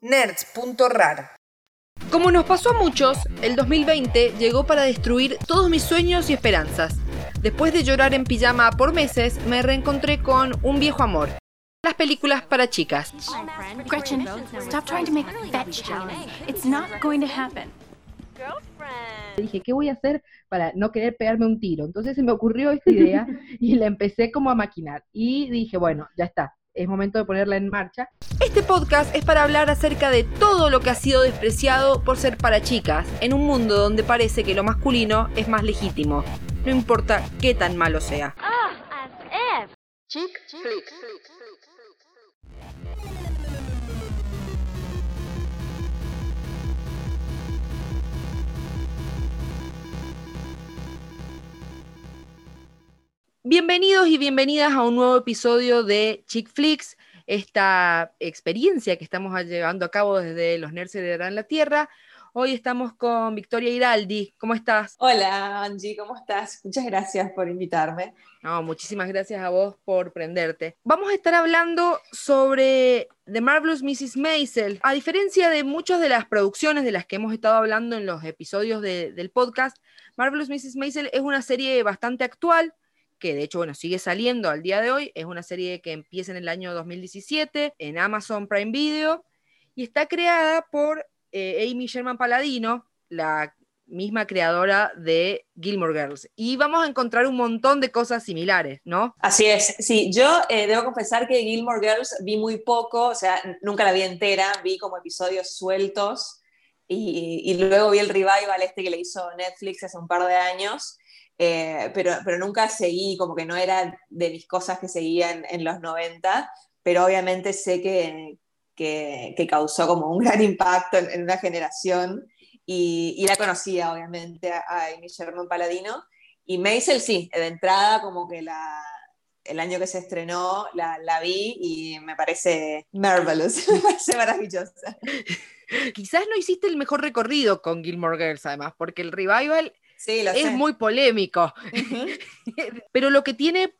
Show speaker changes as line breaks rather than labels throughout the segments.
nerds.rar.
Como nos pasó a muchos, el 2020 llegó para destruir todos mis sueños y esperanzas. Después de llorar en pijama por meses, me reencontré con un viejo amor. Las películas para chicas.
Gretchen, stop trying to make. It's not going to happen.
Dije, ¿qué voy a hacer para no querer pegarme un tiro? Entonces se me ocurrió esta idea y la empecé como a maquinar. Y dije, bueno, ya está, es momento de ponerla en marcha.
Este podcast es para hablar acerca de todo lo que ha sido despreciado por ser para chicas, en un mundo donde parece que lo masculino es más legítimo, no importa qué tan malo sea.
Chick.
Bienvenidos y bienvenidas a un nuevo episodio de Chick Flicks, esta experiencia que estamos llevando a cabo desde los Nerds de la Tierra. Hoy estamos con Victoria Hiraldi. ¿Cómo estás?
Hola Angie, ¿cómo estás? Muchas gracias por invitarme.
No, muchísimas gracias a vos por prenderte. Vamos a estar hablando sobre The Marvelous Mrs. Maisel. A diferencia de muchas de las producciones de las que hemos estado hablando en los episodios de- del podcast, Marvelous Mrs. Maisel es una serie bastante actual que de hecho, bueno, sigue saliendo al día de hoy. Es una serie que empieza en el año 2017 en Amazon Prime Video y está creada por eh, Amy Sherman Paladino, la misma creadora de Gilmore Girls. Y vamos a encontrar un montón de cosas similares, ¿no?
Así es, sí, yo eh, debo confesar que Gilmore Girls vi muy poco, o sea, nunca la vi entera, vi como episodios sueltos y, y luego vi el revival este que le hizo Netflix hace un par de años, eh, pero, pero nunca seguí, como que no era de mis cosas que seguían en los 90, pero obviamente sé que, que, que causó como un gran impacto en, en una generación y, y la conocía obviamente a, a Amy Sherman Paladino. Y Maisel sí, de entrada como que la, el año que se estrenó la, la vi y me parece marvelous, me parece maravillosa.
Quizás no hiciste el mejor recorrido con Gilmore Girls, además, porque el revival
Sí, lo
es
sé.
muy polémico. Pero lo que tiene,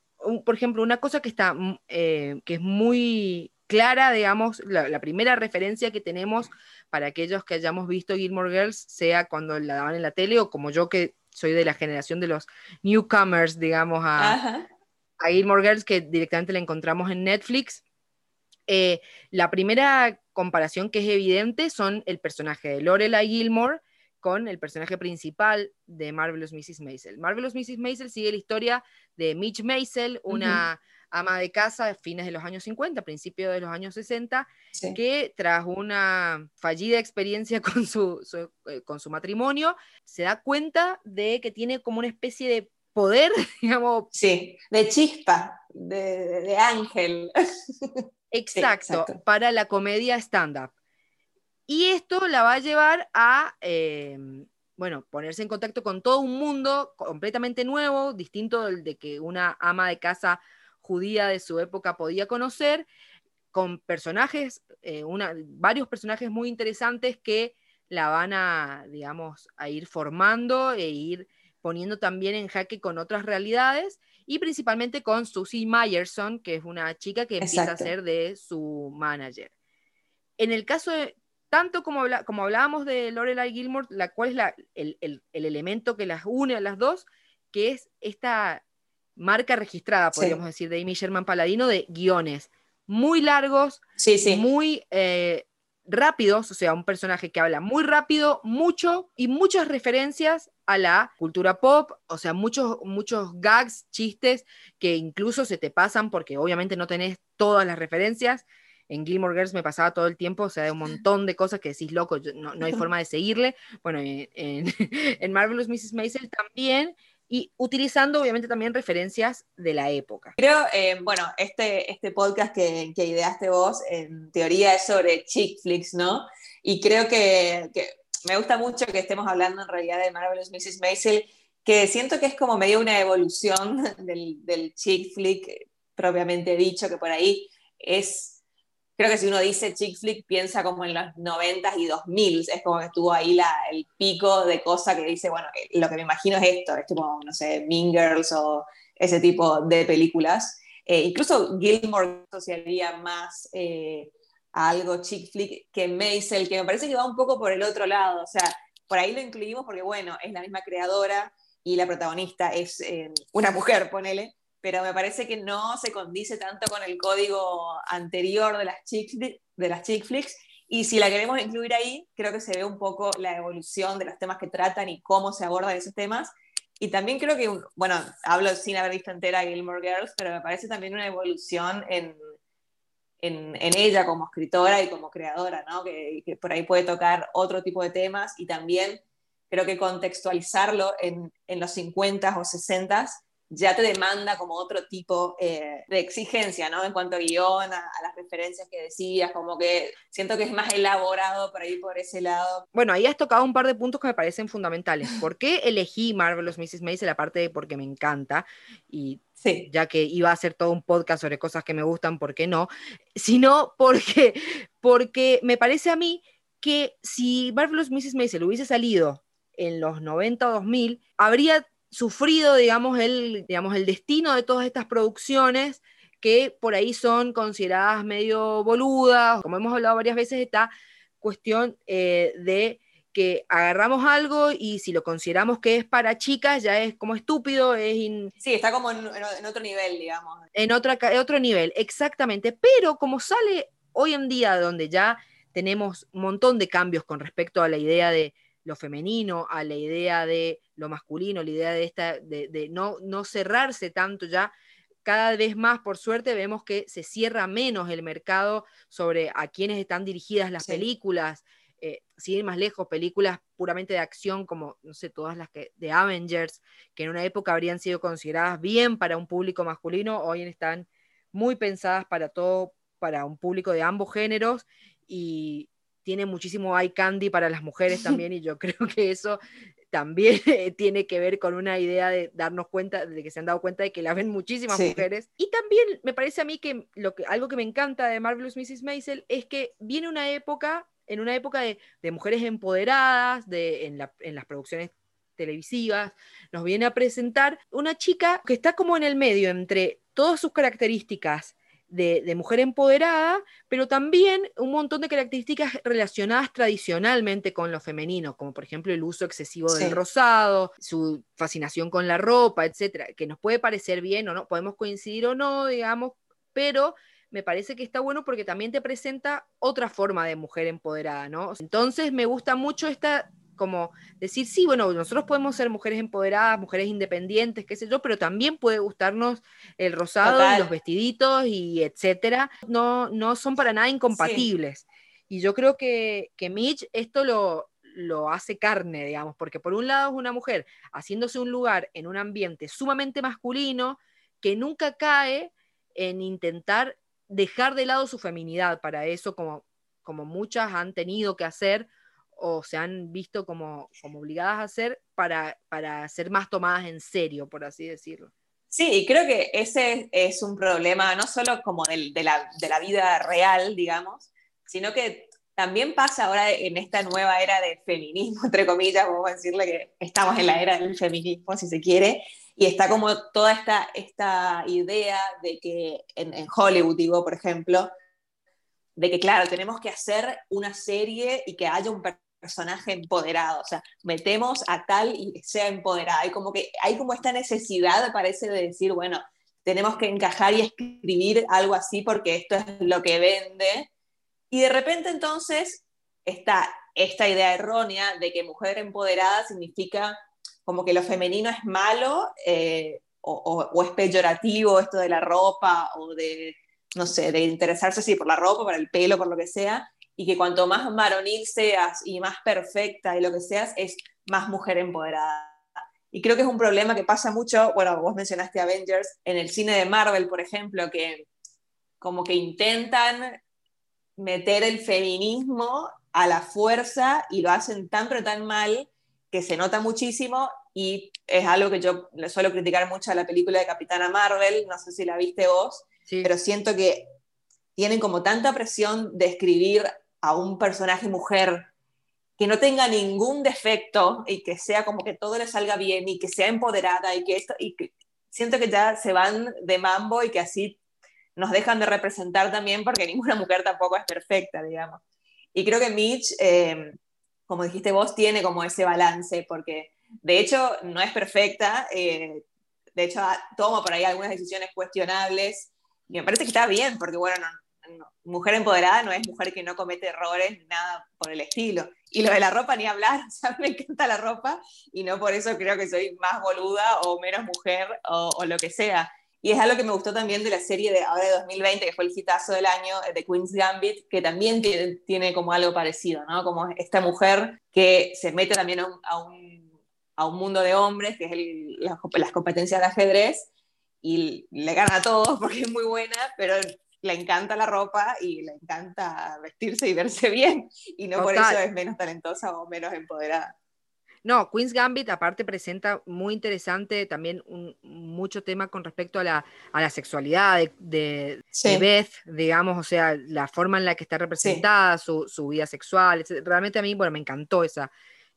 por ejemplo, una cosa que está, mm, eh, que es muy clara, digamos, la, la primera referencia que tenemos para aquellos que hayamos visto Gilmore Girls, sea cuando la daban en la tele o como yo que soy de la generación de los newcomers, digamos, a,
Ajá.
a Gilmore Girls, que directamente la encontramos en Netflix. Eh, la primera comparación que es evidente son el personaje de Lorelai Gilmore con el personaje principal de Marvelous Mrs. Maisel. Marvelous Mrs. Maisel sigue la historia de Mitch Maisel, una ama de casa de fines de los años 50, principios de los años 60,
Sí.
que tras una fallida experiencia con su, su- eh, con su matrimonio, se da cuenta de que tiene como una especie de poder, digamos,
Sí, de chispa, de, de- de ángel.
Exacto,
exacto.
para la comedia stand-up. Y esto la va a llevar a, eh, bueno, ponerse en contacto con todo un mundo completamente nuevo, distinto del de que una ama de casa judía de su época podía conocer, con personajes, eh, una, varios personajes muy interesantes que la van a, digamos, a ir formando e ir poniendo también en jaque con otras realidades y principalmente con Susie Myerson, que es una chica que empieza a ser de su manager. En el caso de, tanto como, habla- como hablábamos de Lorelai Gilmore, la cual es la- el, el- el elemento que las une a las dos, que es esta marca registrada,
Sí.
podríamos decir, de Amy Sherman Paladino, de guiones muy largos,
Sí, sí.
muy eh, rápidos, o sea, un personaje que habla muy rápido, mucho y muchas referencias a la cultura pop, o sea, muchos, muchos gags, chistes que incluso se te pasan porque obviamente no tenés todas las referencias. En Gilmore Girls me pasaba todo el tiempo, o sea, de un montón de cosas que decís, loco, yo- no, no hay forma de seguirle. Bueno, en, en, en Marvelous Mrs. Maisel también, y utilizando obviamente también referencias de la época.
Creo, eh, bueno, este, este podcast que, que ideaste vos, en teoría es sobre chick flicks, ¿no? Y creo que, que me gusta mucho que estemos hablando en realidad de Marvelous Mrs. Maisel, que siento que es como medio una evolución del, del chick flick propiamente dicho, que por ahí es, creo que si uno dice chick flick piensa como en los 90s y 2000s, es como que estuvo ahí el pico de cosa que dice, bueno, lo que me imagino es esto, es como, no sé, Mean Girls o ese tipo de películas. Eh, incluso Gilmore asociaría más eh, a algo chick flick que Maisel, que me parece que va un poco por el otro lado. O sea, por ahí lo incluimos porque, bueno, es la misma creadora y la protagonista es eh, una mujer, ponele, pero me parece que no se condice tanto con el código anterior de las chick, de las chick flicks. Y si la queremos incluir ahí, creo que se ve un poco la evolución de los temas que tratan y cómo se abordan esos temas. Y también creo que, bueno, hablo sin haber visto entera Gilmore Girls, pero me parece también una evolución en, en, ella como escritora y como creadora, ¿no? Que, por ahí puede tocar otro tipo de temas y también creo que contextualizarlo en, en los 50 o 60 ya te demanda como otro tipo eh, de exigencia, ¿no? En cuanto a guion, a, a, las referencias que decías, como que siento que es más elaborado por ahí por ese lado.
Bueno, ahí has tocado un par de puntos que me parecen fundamentales. ¿Por qué elegí Marvelous Mrs. Maisel? Aparte de porque me encanta y Sí. ya que iba a hacer todo un podcast sobre cosas que me gustan, ¿por qué no? Sino porque, porque me parece a mí que si Marvelous Mrs. Maisel hubiese salido en los 90 o 2000, habría sufrido, digamos, el, digamos, el destino de todas estas producciones que por ahí son consideradas medio boludas. Como hemos hablado varias veces, esta cuestión eh, de que agarramos algo y si lo consideramos que es para chicas ya es como estúpido, es... In...
Sí, está como en, en, otro nivel, digamos.
En otra, otro nivel, exactamente. Pero como sale hoy en día donde ya tenemos un montón de cambios con respecto a la idea de lo femenino, a la idea de lo masculino, la idea de, esta, de, de no, no cerrarse tanto ya cada vez más, por suerte, vemos que se cierra menos el mercado sobre a quienes están dirigidas las sí. películas, eh, sin ir más lejos, películas puramente de acción como, no sé, todas las que de Avengers, que en una época habrían sido consideradas bien para un público masculino, hoy están muy pensadas para todo, para un público de ambos géneros y tiene muchísimo eye candy para las mujeres también y yo creo que eso también tiene que ver con una idea de darnos cuenta, de que se han dado cuenta de que la ven muchísimas sí. mujeres. Y también me parece a mí que, lo que algo que me encanta de Marvelous Mrs. Maisel es que viene una época en una época de, de mujeres empoderadas, de, en, la, en las producciones televisivas, nos viene a presentar una chica que está como en el medio entre todas sus características de, de, mujer empoderada, pero también un montón de características relacionadas tradicionalmente con lo femenino, como por ejemplo el uso excesivo sí. del rosado, su fascinación con la ropa, etcétera, que nos puede parecer bien o no, podemos coincidir o no, digamos, pero me parece que está bueno porque también te presenta otra forma de mujer empoderada, ¿no? Entonces me gusta mucho esta como decir, sí, bueno, nosotros podemos ser mujeres empoderadas, mujeres independientes, qué sé yo, pero también puede gustarnos el rosado Total. y los vestiditos y etcétera. No, no son para nada incompatibles. Sí. Y yo creo que, que Mitch esto lo, lo hace carne, digamos, porque por un lado es una mujer haciéndose un lugar en un ambiente sumamente masculino que nunca cae en intentar dejar de lado su feminidad para eso, como, como muchas han tenido que hacer o se han visto como, como obligadas a hacer para, para ser más tomadas en serio, por así decirlo.
Sí, y creo que ese es un problema no solo como del, de, la, de la vida real, digamos, sino que también pasa ahora en esta nueva era de feminismo, entre comillas, vamos a decirle que estamos en la era del feminismo, si se quiere, y está como toda esta, esta idea de que en, en, Hollywood, digo, por ejemplo, de que, claro, tenemos que hacer una serie y que haya un personaje empoderado, o sea, metemos a tal y que sea empoderada. Hay como que hay como esta necesidad, parece, de decir, bueno, tenemos que encajar y escribir algo así porque esto es lo que vende. Y de repente entonces está esta idea errónea de que mujer empoderada significa como que lo femenino es malo eh, o, o, o, es peyorativo esto de la ropa o de, no sé, de interesarse así por la ropa, por el pelo, por lo que sea, y que cuanto más varonil seas y más perfecta y lo que seas, es más mujer empoderada. Y creo que es un problema que pasa mucho, bueno, vos mencionaste Avengers, en el cine de Marvel, por ejemplo, que como que intentan meter el feminismo a la fuerza y lo hacen tan pero tan mal que se nota muchísimo y es algo que yo le suelo criticar mucho a la película de Capitana Marvel, no sé si la viste vos, sí. pero siento que tienen como tanta presión de escribir a un personaje mujer que no tenga ningún defecto y que sea como que todo le salga bien y que sea empoderada y que esto y que siento que ya se van de mambo y que así nos dejan de representar también porque ninguna mujer tampoco es perfecta, digamos. Y creo que Mitch, eh, como dijiste vos, tiene como ese balance, porque de hecho no es perfecta, eh, de hecho toma por ahí algunas decisiones cuestionables, y me parece que está bien, porque bueno, mujer empoderada no es mujer que no comete errores, nada por el estilo. Y lo de la ropa ni hablar, o sea, me encanta la ropa y no por eso creo que soy más boluda o menos mujer o, lo que sea. Y es algo que me gustó también de la serie de ahora de 2020, que fue el hitazo del año, de Queen's Gambit, que también tiene, como algo parecido, ¿no? Como esta mujer que se mete también a un, a un, mundo de hombres, que es el, las competencias de ajedrez, y le gana a todos porque es muy buena, pero le encanta la ropa y le encanta vestirse y verse bien, y no por eso es menos talentosa o menos empoderada.
No, Queen's Gambit aparte presenta muy interesante también un, mucho tema con respecto a la, a la sexualidad de, de, Beth, digamos, o sea, la forma en la que está representada, su, su, vida sexual. Realmente a mí, bueno, me encantó esa,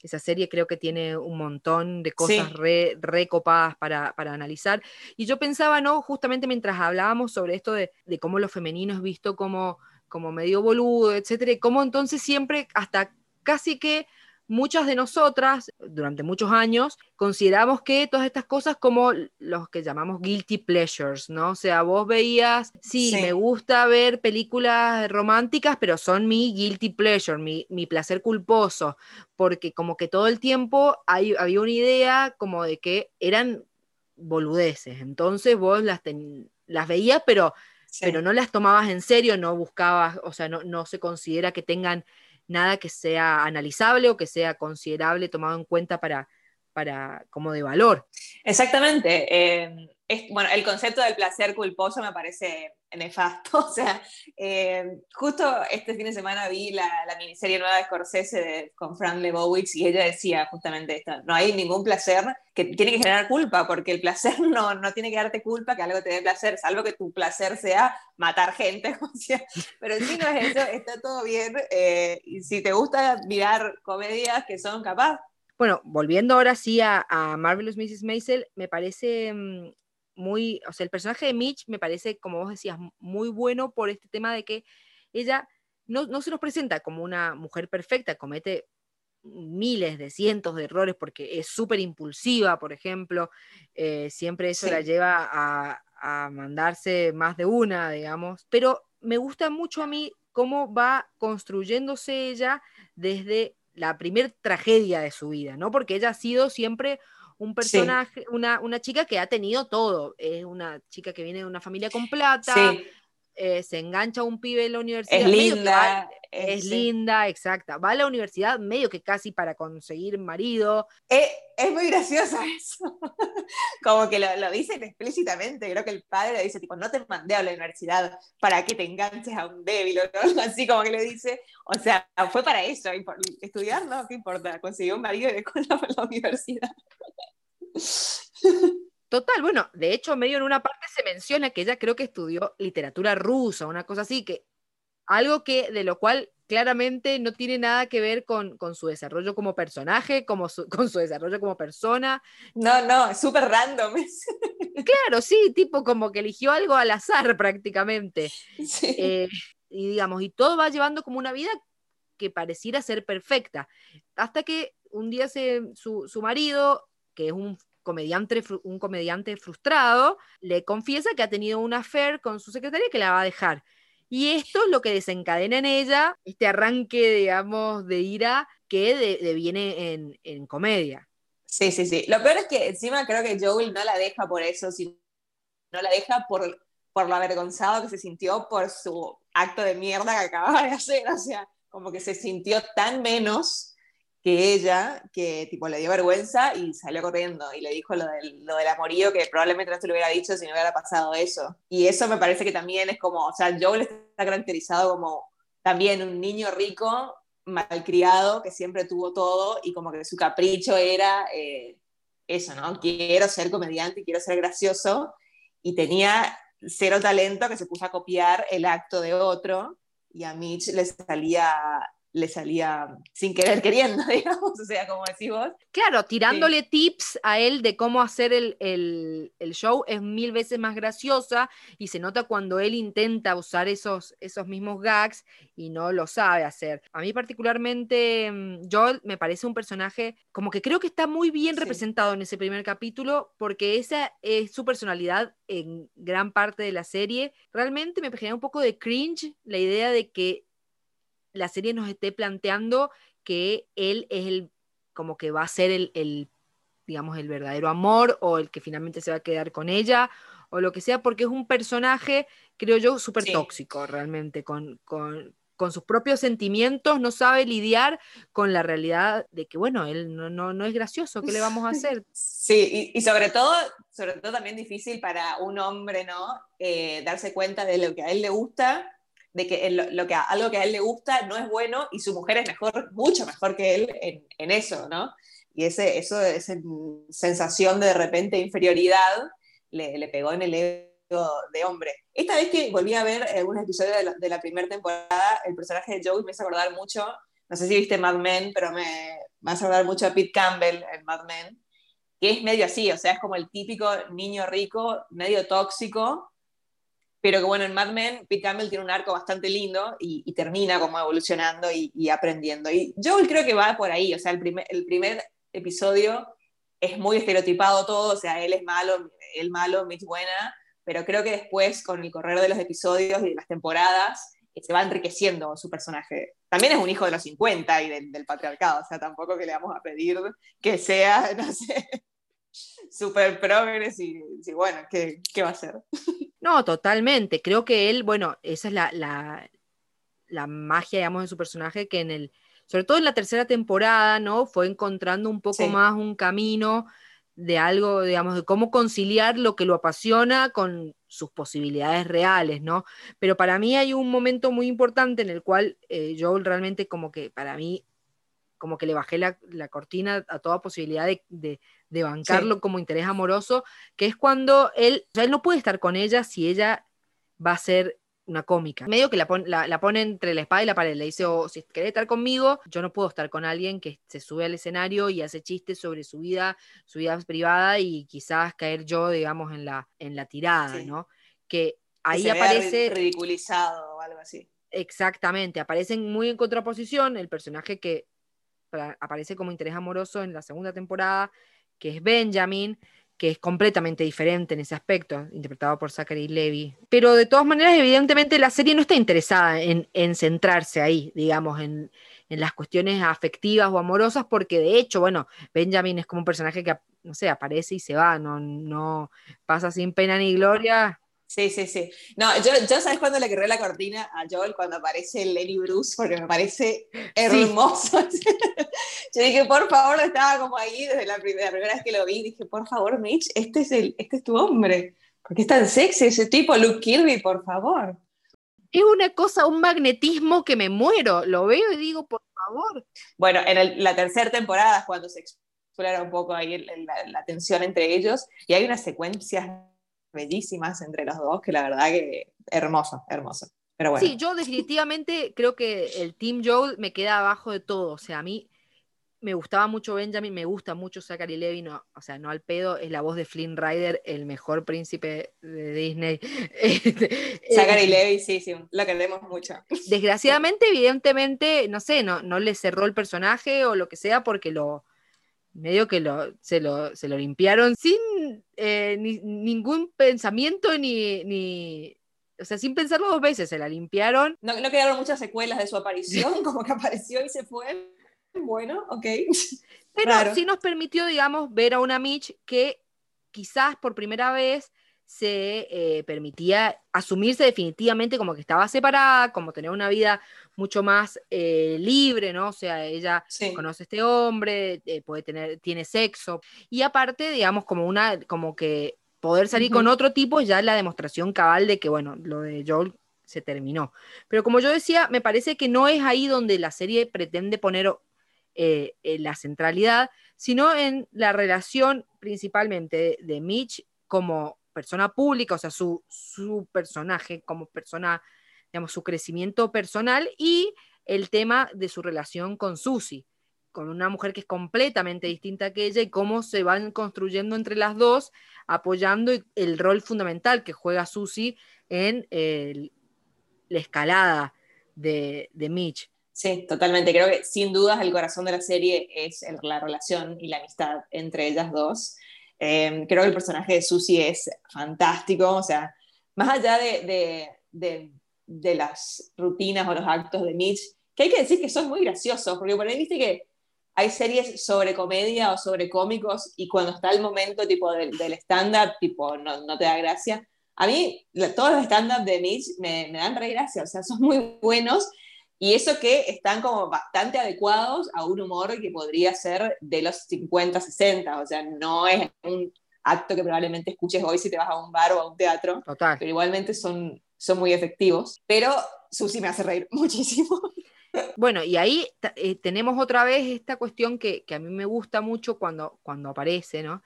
esa serie, creo que tiene un montón de cosas re, recopadas para, para, analizar. Y yo pensaba, ¿no? Justamente mientras hablábamos sobre esto de, de cómo lo femenino es visto como, como medio boludo, etcétera, y cómo entonces siempre, hasta casi que muchas de nosotras, durante muchos años, consideramos que todas estas cosas como los que llamamos guilty pleasures, ¿no? O sea, vos veías, sí, me gusta ver películas románticas, pero son mi guilty pleasure, mi, placer culposo, porque como que todo el tiempo hay, había una idea como de que eran boludeces, entonces vos las, las veías, pero... pero no las tomabas en serio, no buscabas, o sea, no, no se considera que tengan nada que sea analizable o que sea considerable, tomado en cuenta para, para como de valor.
Exactamente. Eh, bueno, el concepto del placer culposo me parece nefasto. O sea, eh, justo este fin de semana vi la, miniserie nueva de Scorsese con Frank Lebowitz y ella decía justamente esto, no hay ningún placer que tiene que generar culpa, porque el placer no, no tiene que darte culpa que algo te dé placer, salvo que tu placer sea matar gente. O sea, pero si no es eso, está todo bien. Eh, y si te gusta mirar comedias que son capaz,
bueno, volviendo ahora sí a, a Marvelous Mrs. Maisel, me parece mm, muy, o sea, el personaje de Mitch me parece, como vos decías, muy bueno por este tema de que ella no, no se nos presenta como una mujer perfecta, comete miles de cientos de errores porque es súper impulsiva, por ejemplo, eh, siempre eso la lleva a, a mandarse más de una, digamos, pero me gusta mucho a mí cómo va construyéndose ella desde la primer tragedia de su vida, ¿no? Porque ella ha sido siempre un personaje, una, una, chica que ha tenido todo. Es una chica que viene de una familia con plata, eh, se engancha a un pibe en la universidad.
Es linda.
es, linda, exacta. Va a la universidad medio que casi para conseguir marido.
Es, es muy graciosa eso. como que lo, lo, dicen explícitamente. Creo que el padre le dice, tipo, no te mandé a la universidad para que te enganches a un débil o algo así como que le dice. O sea, fue para eso. Estudiar, ¿no? ¿Qué importa? Consiguió un marido de la, la universidad.
Total, bueno, de hecho, medio en una parte se menciona que ella creo que estudió literatura rusa, una cosa así, que algo que de lo cual claramente no tiene nada que ver con, con su desarrollo como personaje, como con su desarrollo como persona.
No, no, es súper random.
claro, sí, tipo como que eligió algo al azar prácticamente. Eh, y digamos, y todo va llevando como una vida que pareciera ser perfecta, hasta que un día se, su, su marido que es un comediante, un comediante frustrado, le confiesa que ha tenido una affair con su secretaria que la va a dejar. Y esto es lo que desencadena en ella este arranque, digamos, de ira que deviene en, en, comedia.
Sí, sí, sí. Lo peor es que encima creo que Joel no la deja por eso, sino no la deja por, por lo avergonzado que se sintió por su acto de mierda que acababa de hacer. O sea, como que se sintió tan menos que ella, que tipo le dio vergüenza y salió corriendo y le dijo lo del, lo del amorío que probablemente no se lo hubiera dicho si no hubiera pasado eso. Y eso me parece que también es como, o sea, Joel está caracterizado como también un niño rico, malcriado, que siempre tuvo todo y como que su capricho era eh, eso, ¿no? Quiero ser comediante, quiero ser gracioso y tenía cero talento que se puso a copiar el acto de otro y a Mitch le salía le salía sin querer queriendo, digamos, o sea, como decís vos.
Claro, tirándole tips a él de cómo hacer el, el, el, show es mil veces más graciosa y se nota cuando él intenta usar esos, esos mismos gags y no lo sabe hacer. A mí particularmente, mm, Joel me parece un personaje como que creo que está muy bien
Sí.
representado en ese primer capítulo porque esa es su personalidad en gran parte de la serie. Realmente me genera un poco de cringe la idea de que la serie nos esté planteando que él es el, como que va a ser el, el, digamos, el verdadero amor o el que finalmente se va a quedar con ella o lo que sea, porque es un personaje, creo yo, súper
Sí.
tóxico realmente, con, con, con sus propios sentimientos, no sabe lidiar con la realidad de que, bueno, él no, no, no es gracioso, ¿qué le vamos a hacer?
Sí, y, y sobre todo, sobre todo también difícil para un hombre, ¿no? Eh, darse cuenta de lo que a él le gusta, de que lo, que algo que a él le gusta no es bueno y su mujer es mejor, mucho mejor que él en, en eso, ¿no? Y ese, eso, esa sensación de de repente inferioridad le, le pegó en el ego de hombre. Esta vez que volví a ver algunos episodios de la, de la primera temporada, el personaje de Joey me hizo acordar mucho, no sé si viste Mad Men, pero me, me hace acordar mucho a Pete Campbell en Mad Men, que es medio así, o sea, es como el típico niño rico, medio tóxico, pero que bueno, en Mad Men, Pete Campbell tiene un arco bastante lindo y, termina como evolucionando y, aprendiendo. Y Joel creo que va por ahí, o sea, el primer, el primer episodio es muy estereotipado todo, o sea, él es malo, él malo, Mitch buena, pero creo que después, con el correr de los episodios y las temporadas, eh, se va enriqueciendo su personaje. También es un hijo de los 50 y del, del patriarcado, o sea, tampoco que le vamos a pedir que sea, no sé, súper progres y, y bueno, ¿qué, ¿qué va a hacer?
No, totalmente. Creo que él, bueno, esa es la, la, la magia, digamos, de su personaje, que en el, sobre todo en la tercera temporada, ¿no? Fue encontrando un poco
Sí.
más un camino de algo, digamos, de cómo conciliar lo que lo apasiona con sus posibilidades reales, ¿no? Pero para mí hay un momento muy importante en el cual eh, Joel realmente como que, para mí, como que le bajé la, la cortina a toda posibilidad de, de- de bancarlo como interés amoroso, que es cuando él, o sea, él no puede estar con ella si ella va a ser una cómica. Medio que la, pon- la, la pone entre la espada y la pared. Le dice, o si querés estar conmigo, yo no puedo estar con alguien que se sube al escenario y hace chistes sobre su vida, su vida privada y quizás caer yo, digamos, en la, en la tirada,
Sí.
¿no? Que
Que
ahí
se vea
aparece...
ri- ridiculizado o algo así.
Exactamente, aparecen muy en contraposición el personaje que aparece como interés amoroso en la segunda temporada, que es Benjamin, que es completamente diferente en ese aspecto, interpretado por Zachary Levy. Pero de todas maneras, evidentemente, la serie no está interesada en, en centrarse ahí, digamos, en, en las cuestiones afectivas o amorosas, porque de hecho, bueno, Benjamin es como un personaje que, no sé, aparece y se va, no, no pasa sin pena ni gloria.
Sí, sí, sí. No, yo, yo ¿sabes cuándo le querré la cortina a Joel? Cuando aparece Lenny Bruce, porque me parece hermoso. yo dije, por favor, estaba como ahí desde la primera, la primera vez que lo vi. Dije, por favor, Mitch, este es, el, este es tu hombre. Porque es tan sexy ese tipo, Luke Kirby, por favor.
Es una cosa, un magnetismo que me muero. Lo veo y digo, por favor.
Bueno, en el- la tercera temporada es cuando se explora un poco ahí el- el- la, la tensión entre ellos y hay unas secuencias bellísimas entre los dos que la verdad que hermoso, hermoso. Pero bueno.
Sí, yo definitivamente creo que el Team Joel me queda abajo de todo. O sea, a mí me gustaba mucho Benjamin, me gusta mucho Zachary Levy, no, o sea, no al pedo, es la voz de Flynn Rider, el mejor príncipe de Disney. Este,
Zachary
eh,
Levi, sí, sí, lo queremos mucho.
Desgraciadamente, evidentemente, no sé, no, no le cerró el personaje o lo que sea porque lo medio que lo, se, lo, se lo limpiaron sin eh, ni- ningún pensamiento ni, ni, o sea, sin pensarlo dos veces, se la limpiaron.
No, no quedaron muchas secuelas de su aparición, como que apareció y se fue. Bueno, ok.
Pero
Raro.
sí nos permitió, digamos, ver a una Mitch que quizás por primera vez se eh, permitía asumirse definitivamente como que estaba separada, como tener una vida mucho más eh, libre, ¿no? O sea, ella
Sí.
conoce a este hombre, eh, puede tener, tiene sexo, y aparte, digamos, como una, como que poder salir con otro tipo es ya la demostración cabal de que, bueno, lo de Joel se terminó. Pero como yo decía, me parece que no es ahí donde la serie pretende poner eh, la centralidad, sino en la relación principalmente de, de Mitch como persona pública, o sea, su, su personaje como persona, digamos, su crecimiento personal y el tema de su relación con Susie, con una mujer que es completamente distinta que ella y cómo se van construyendo entre las dos, apoyando el rol fundamental que juega Susie en la escalada de, Mitch.
Sí, totalmente. Creo que sin dudas el corazón de la serie es la relación y la amistad entre ellas dos. Eh, creo que el personaje de Susie es fantástico, o sea, más allá de- de las rutinas o los actos de Mitch, que hay que decir que son muy graciosos, porque por ahí viste que hay series sobre comedia o sobre cómicos y cuando está el momento tipo del, del stand-up, tipo, no, no te da gracia. A mí, la- todos los stand-up de Mitch me, me dan re gracia, o sea, son muy buenos y eso que están como bastante adecuados a un humor que podría ser de los 50, 60, o sea, no es un acto que probablemente escuches hoy si te vas a un bar o a un teatro,
Total.
pero igualmente son, son muy efectivos. Pero Susi me hace reír muchísimo.
Bueno, y ahí eh, tenemos otra vez esta cuestión que, que a mí me gusta mucho cuando, cuando aparece, ¿no?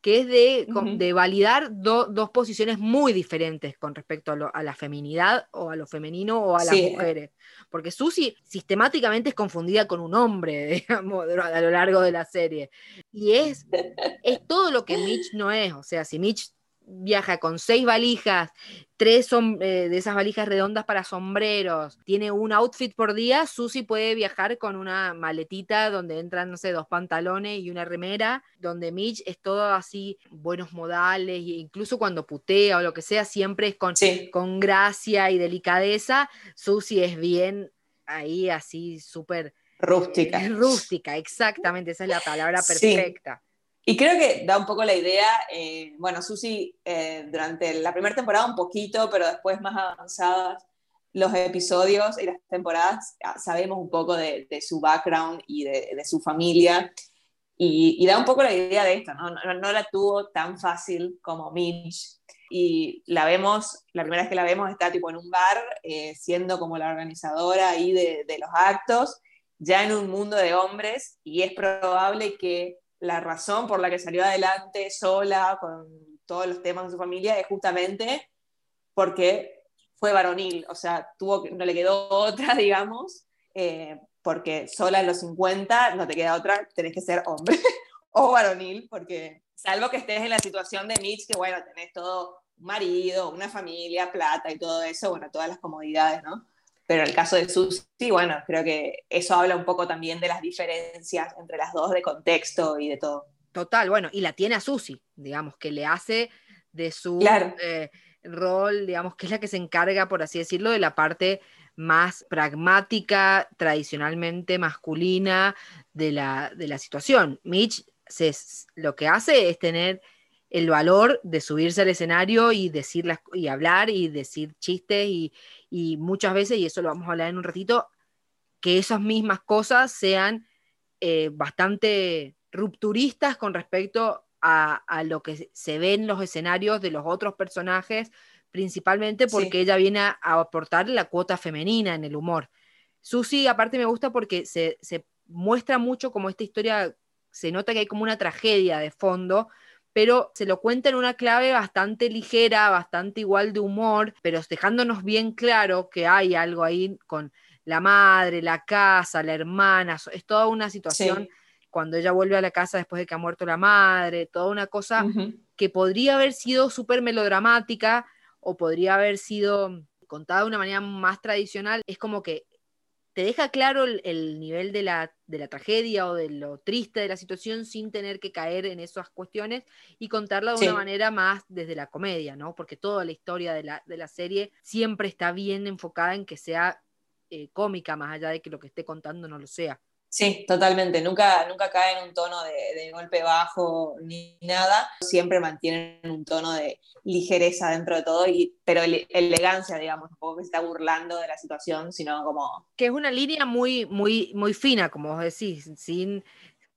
Que es de, de validar do- dos posiciones muy diferentes con respecto a, lo- a la feminidad o a lo femenino o a las
Sí.
mujeres. Porque Susie sistemáticamente es confundida con un hombre, digamos, a lo largo de la serie. Y es, es todo lo que Mitch no es. O sea, si Mitch viaja con seis valijas, tres son, eh, de esas valijas redondas para sombreros, tiene un outfit por día, Susie puede viajar con una maletita donde entran, no sé, dos pantalones y una remera, donde Mitch es todo así, buenos modales, e incluso cuando putea o lo que sea, siempre es con,
Sí,
con gracia y delicadeza. Susie es bien ahí, así, súper
rústica.
eh, rústica, exactamente, esa es la palabra
Sí. Y creo que da un poco la idea, eh, bueno, Susi eh, durante la primera temporada un poquito, pero después más avanzadas los episodios y las temporadas, ah, sabemos un poco de, de su background y de, de su familia. Y, y da un poco la idea de esto, ¿no? No, no la tuvo tan fácil como Mitch. Y la vemos, la primera vez que la vemos está tipo en un bar, eh, siendo como la organizadora ahí de, de los actos, ya en un mundo de hombres, y es probable que la razón por la que salió adelante sola con todos los temas de su familia es justamente porque fue varonil, o sea, tuvo, no le quedó otra, digamos, eh, porque sola en los 50 no te queda otra, tenés que ser hombre o varonil, porque salvo que estés en la situación de Mitch, que bueno, tenés todo un marido, una familia, plata y todo eso, bueno, todas las comodidades, ¿no? Pero en el caso de Susie, bueno, creo que eso habla un poco también de las diferencias entre las dos de contexto y de todo.
Total, bueno, y la tiene a Susi, digamos, que le hace de su
Claro.
eh, rol, digamos, que es la que se encarga, por así decirlo, de la parte más pragmática, tradicionalmente masculina de la, de la situación. Mitch se- lo que hace es tener el valor de subirse al escenario y decir las, y hablar y decir chistes y, y muchas veces, y eso lo vamos a hablar en un ratito, que esas mismas cosas sean eh, bastante rupturistas con respecto a, a lo que se- ve en los escenarios de los otros personajes, principalmente
Sí.
porque ella viene a, a aportar la cuota femenina en el humor. Susi, aparte, me gusta porque se, se muestra mucho como esta historia, se nota que hay como una tragedia de fondo, pero se lo cuenta en una clave bastante ligera, bastante igual de humor, pero dejándonos bien claro que hay algo ahí con la madre, la casa, la hermana, es toda una situación
Sí.
cuando ella vuelve a la casa después de que ha muerto la madre, toda una cosa que podría haber sido súper melodramática o podría haber sido contada de una manera más tradicional, es como que te deja claro el, el nivel de la, de la tragedia o de lo triste de la situación sin tener que caer en esas cuestiones y contarla de
Sí.
una manera más desde la comedia, ¿no? Porque toda la historia de la, de la serie siempre está bien enfocada en que sea eh, cómica, más allá de que lo que esté contando no lo sea.
Sí, totalmente. Nunca, nunca cae en un tono de, de golpe bajo ni nada. Siempre mantienen un tono de ligereza dentro de todo, y, pero ele- elegancia, digamos, un poco que se está burlando de la situación, sino como...
que es una línea muy, muy, muy fina, como vos decís, sin,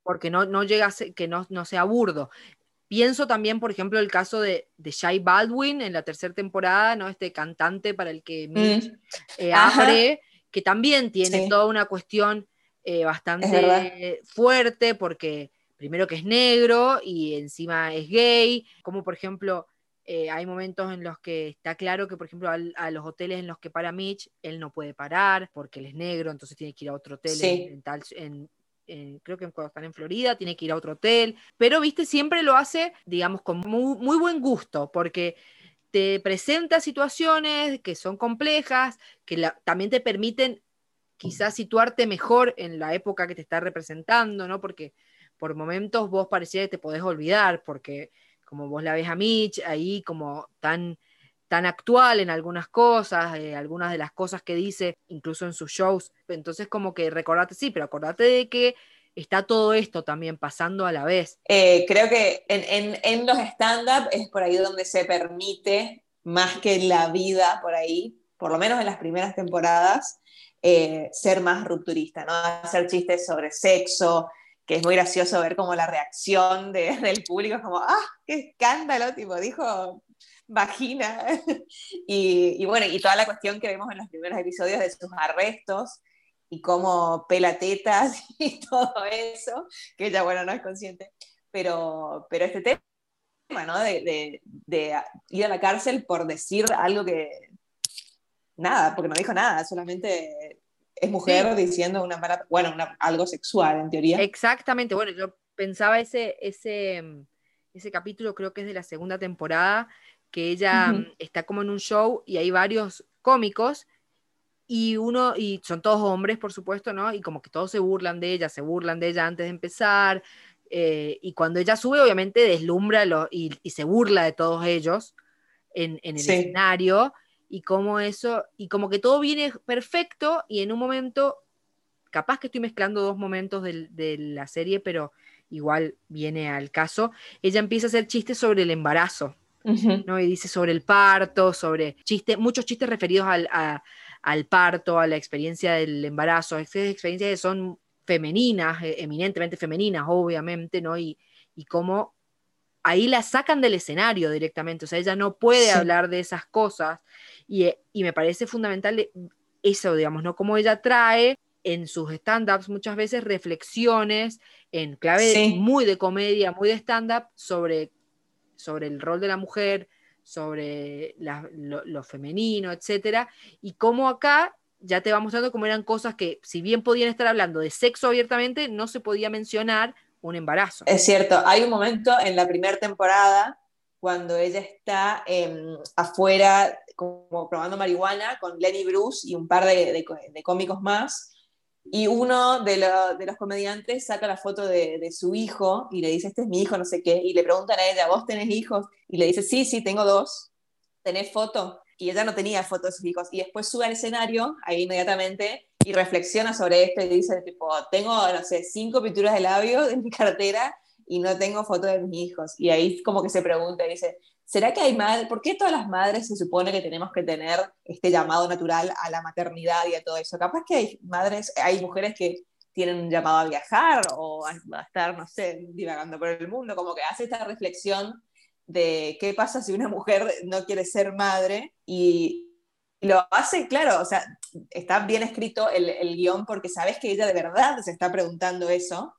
porque no, no llega a ser- que no, no sea burdo. Pienso también, por ejemplo, el caso de, de Shai Baldwin en la tercera temporada, ¿no? Este cantante para el que Mitch
Mm,
eh, abre, que también tiene
Sí.
toda una cuestión eh, bastante fuerte, porque primero que es negro y encima es gay, como por ejemplo Eh, hay momentos en los que está claro que, por ejemplo, al- a, los hoteles en los que para Mitch, él no puede parar porque él es negro, entonces tiene que ir a otro hotel
Sí.
en, en tal, en- en- creo que cuando están en Florida tiene que ir a otro hotel, pero, viste, siempre lo hace, digamos, con muy, muy buen gusto, porque te presenta situaciones que son complejas, que la- también te permiten quizás situarte mejor en la época que te está representando, ¿no? Porque por momentos vos parecía que te podés olvidar, porque como vos la ves a Mitch ahí como tan, tan actual en algunas cosas, eh, algunas de las cosas que dice, incluso en sus shows, entonces como que recordate, sí, pero acordate de que está todo esto también pasando a la vez.
Eh, creo que en, en- en los stand-up es por ahí donde se permite, más que en la vida por ahí, por lo menos en las primeras temporadas, eh, ser más rupturista, ¿no? Hacer chistes sobre sexo, que es muy gracioso ver como la reacción de- del público, como, ¡ah, qué escándalo! Tipo, dijo vagina. y, y bueno, y toda la cuestión que vemos en los primeros episodios de sus arrestos y cómo pela tetas y todo eso, que ella, bueno, no es consciente, pero, pero este tema, ¿no? De ir a la cárcel por decir algo que, nada, porque no dijo nada, solamente es mujer diciendo una mala, bueno, una- algo sexual en teoría.
Exactamente, bueno, yo pensaba ese, ese, ese capítulo, creo que es de la segunda temporada, que ella mm, está como en un show y hay varios cómicos y uno, y son todos hombres, por supuesto, ¿no? Y como que todos se burlan de ella, se burlan de ella antes de empezar, eh, y cuando ella sube, obviamente deslumbra lo- y, y se burla de todos ellos en, en el
Sí.
escenario, y como eso, y como que todo viene perfecto, y en un momento, capaz que estoy mezclando dos momentos de la serie, pero igual viene al caso, ella empieza a hacer chistes sobre el embarazo. ¿no? Y dice sobre el parto, sobre chistes, muchos chistes referidos al, a- al parto, a la experiencia del embarazo, esas experiencias que son femeninas, eh, eminentemente femeninas, obviamente, ¿no? Y, y cómo ahí la sacan del escenario directamente, o sea, ella no puede
Sí.
hablar de esas cosas, y, eh, y me parece fundamental eh, eso, digamos, ¿no? Como ella trae en sus stand-ups muchas veces reflexiones en clave
Sí.
muy de comedia, muy de stand-up sobre sobre el rol de la mujer, sobre la- lo, lo femenino, etcétera, y cómo acá ya te va mostrando cómo eran cosas que, si bien podían estar hablando de sexo abiertamente, no se podía mencionar un embarazo.
Es cierto, hay un momento en la primera temporada cuando ella está em, afuera como probando marihuana con Lenny Bruce y un par de, de co- de cómicos más, y uno de, lo- de los comediantes saca la foto de, su hijo y le dice, este es mi hijo, no sé qué, y le preguntan a ella, ¿vos tenés hijos? Y le dice, sí, sí, tengo dos, ¿tenés foto? Y ella no tenía foto de sus hijos, y después sube al escenario, ahí inmediatamente, y reflexiona sobre esto y dice, tipo, tengo, no sé, cinco pinturas de labio en mi cartera y no tengo foto de mis hijos. Y ahí como que se pregunta, y dice, ¿será que hay madres, por qué todas las madres se supone que tenemos que tener este llamado natural a la maternidad y a todo eso? Capaz que hay madres, hay mujeres que tienen un llamado a viajar o a estar, no sé, divagando por el mundo, como que hace esta reflexión de qué pasa si una mujer no quiere ser madre y lo hace, claro, o sea, está bien escrito el, el guion porque sabes que ella de verdad se está preguntando eso,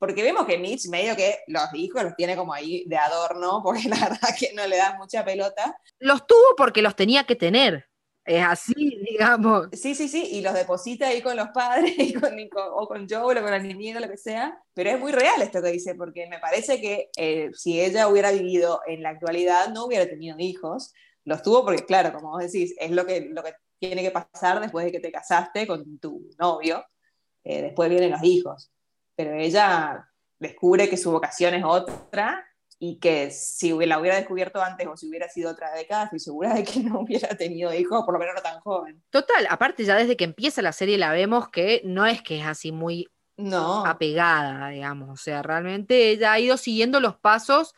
porque vemos que Mitch medio que los hijos los tiene como ahí de adorno, porque la verdad que no le da mucha pelota.
Los tuvo porque los tenía que tener. Es así, digamos.
Sí, sí, sí, y los deposita ahí con los padres y con, y con- o con Joel o con la niñera, lo que sea, pero es muy real esto que dice, porque me parece que eh, si ella hubiera vivido en la actualidad no hubiera tenido hijos, los tuvo porque, claro, como vos decís, es lo que, lo que tiene que pasar después de que te casaste con tu novio, eh, después vienen los hijos, pero ella descubre que su vocación es otra y que si la hubiera descubierto antes o si hubiera sido otra década, estoy segura de que no hubiera tenido hijos, por lo menos no tan joven.
Total, aparte ya desde que empieza la serie la vemos que no es que es así muy
No,
apegada, digamos. O sea, realmente ella ha ido siguiendo los pasos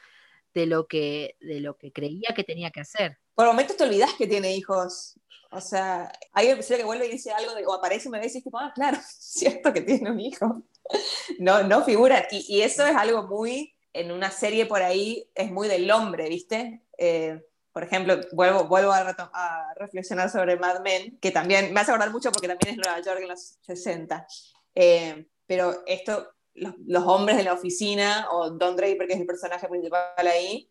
de lo que, de lo que creía que tenía que hacer.
por momentos te olvidas que tiene hijos. O sea, hay un episodio que vuelve y dice algo, de, o aparece y me ve y dices, tipo, ah, claro, cierto que tiene un hijo. No, no figuran. Y, eso es algo muy, en una serie por ahí, es muy del hombre, ¿viste? Eh, por ejemplo, vuelvo, vuelvo a, a reflexionar sobre Mad Men, que también me hace acordar mucho porque también es Nueva York en los 60. Eh, pero esto, los, hombres de la oficina, o Don Draper, que es el personaje principal ahí,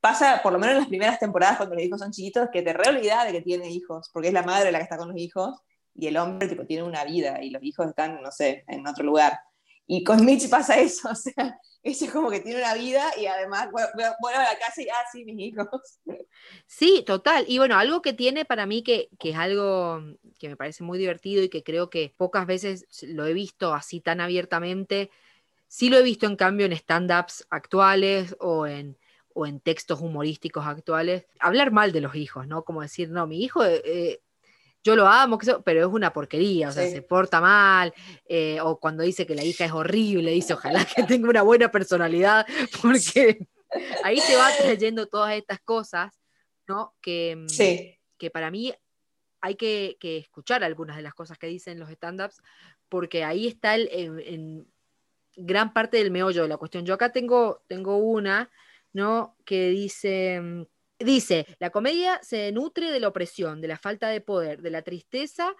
pasa, por lo menos en las primeras temporadas cuando los hijos son chiquitos, que te re de que tiene hijos, porque es la madre la que está con los hijos y el hombre tipo tiene una vida y los hijos están, no sé, en otro lugar. Y con Mitch pasa eso, o sea, ella es como que tiene una vida y además vuelve a la casa y, ah, sí, mis hijos.
Sí, total. Y bueno, algo que tiene para mí que, que es algo que me parece muy divertido y que creo que pocas veces lo he visto así tan abiertamente, sí lo he visto en cambio en stand-ups actuales o en, o en textos humorísticos actuales, hablar mal de los hijos, ¿no? Como decir, no, mi hijo eh, eh, yo lo amo, pero es una porquería, o sea, se porta mal, eh, o cuando dice que la hija es horrible, dice, ojalá que tenga una buena personalidad, porque ahí te va trayendo todas estas cosas, ¿no? Que, mm, que para mí hay que, escuchar algunas de las cosas que dicen los stand-ups, porque ahí está el, en, gran parte del meollo de la cuestión. Yo acá tengo, tengo una, ¿no? Que dice mm, Dice, la comedia se nutre de la opresión, de la falta de poder, de la tristeza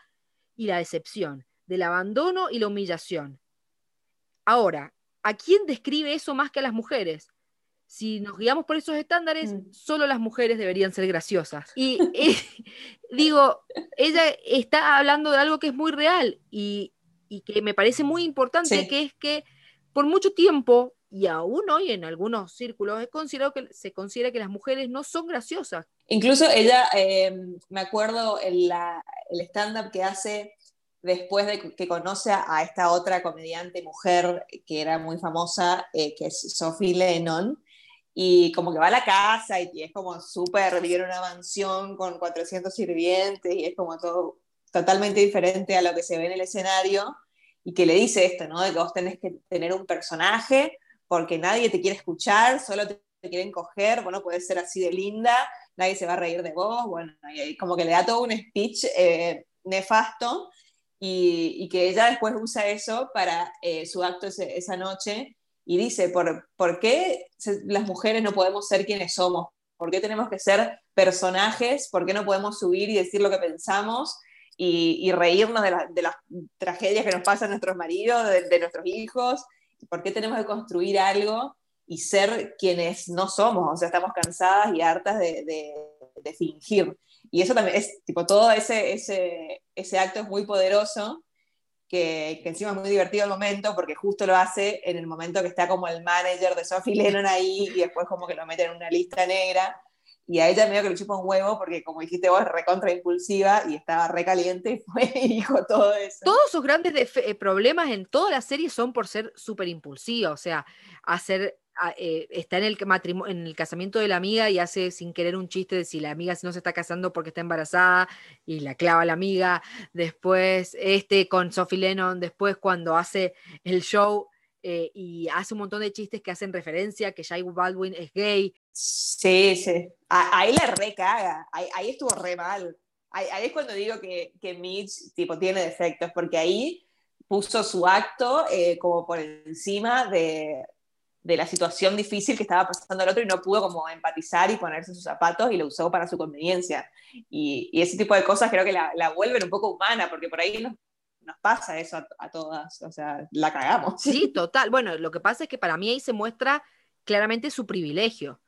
y la decepción, del abandono y la humillación. Ahora, ¿a quién describe eso más que a las mujeres? Si nos guiamos por esos estándares, mm. solo las mujeres deberían ser graciosas. Y eh, digo, ella está hablando de algo que es muy real y, que me parece muy importante, que es que por mucho tiempo y aún hoy en algunos círculos es considerado que se considera que las mujeres no son graciosas.
Incluso ella, eh, me acuerdo el, el stand-up que hace después de que conoce a esta otra comediante mujer que era muy famosa, eh, que es Sophie Lennon, y como que va a la casa y, es como súper, vive en una mansión con 400 sirvientes y es como todo totalmente diferente a lo que se ve en el escenario, y que le dice esto, ¿no? De que vos tenés que tener un personaje porque nadie te quiere escuchar, solo te, quieren coger, bueno, puedes ser así de linda, nadie se va a reír de vos, bueno, y como que le da todo un speech eh, nefasto y, que ella después usa eso para eh, su acto esa noche y dice, ¿por, ¿por qué las mujeres no podemos ser quienes somos? ¿Por qué tenemos que ser personajes? ¿Por qué no podemos subir y decir lo que pensamos? Y, reírnos de, de, las tragedias que nos pasan nuestros maridos, de nuestros hijos, ¿Por qué tenemos que construir algo y ser quienes no somos? O sea, estamos cansadas y hartas de, fingir. Y eso también es, tipo, todo ese, ese, ese acto es muy poderoso, que, que, encima es muy divertido el momento, porque justo lo hace en el momento que está como el manager de Sophie Lennon ahí, y después como que lo meten en una lista negra, y a ella medio que le chupa un huevo porque como dijiste vos, recontra impulsiva y estaba recaliente y fue y dijo todo eso.
Todos sus grandes eh, problemas en toda la serie son por ser súper impulsiva, o sea, hacer eh, está en el, en el casamiento de la amiga y hace sin querer un chiste de si la amiga no se está casando porque está embarazada y la clava la amiga. Después, este con Sophie Lennon, después cuando hace el show eh, y hace un montón de chistes que hacen referencia que Jai Baldwin es gay.
Sí, sí. ahí le recaga, ahí, ahí estuvo re mal. Ahí, es cuando digo que, que Mitch tipo, tiene defectos, porque ahí puso su acto eh, como por encima de, de, la situación difícil que estaba pasando el otro y no pudo como empatizar y ponerse sus zapatos y lo usó para su conveniencia. Y, y ese tipo de cosas creo que la, la, vuelven un poco humana, porque por ahí nos nos pasa eso a, todas, o sea, la cagamos.
Sí, total. Bueno, lo que pasa es que para mí ahí se muestra claramente su privilegio.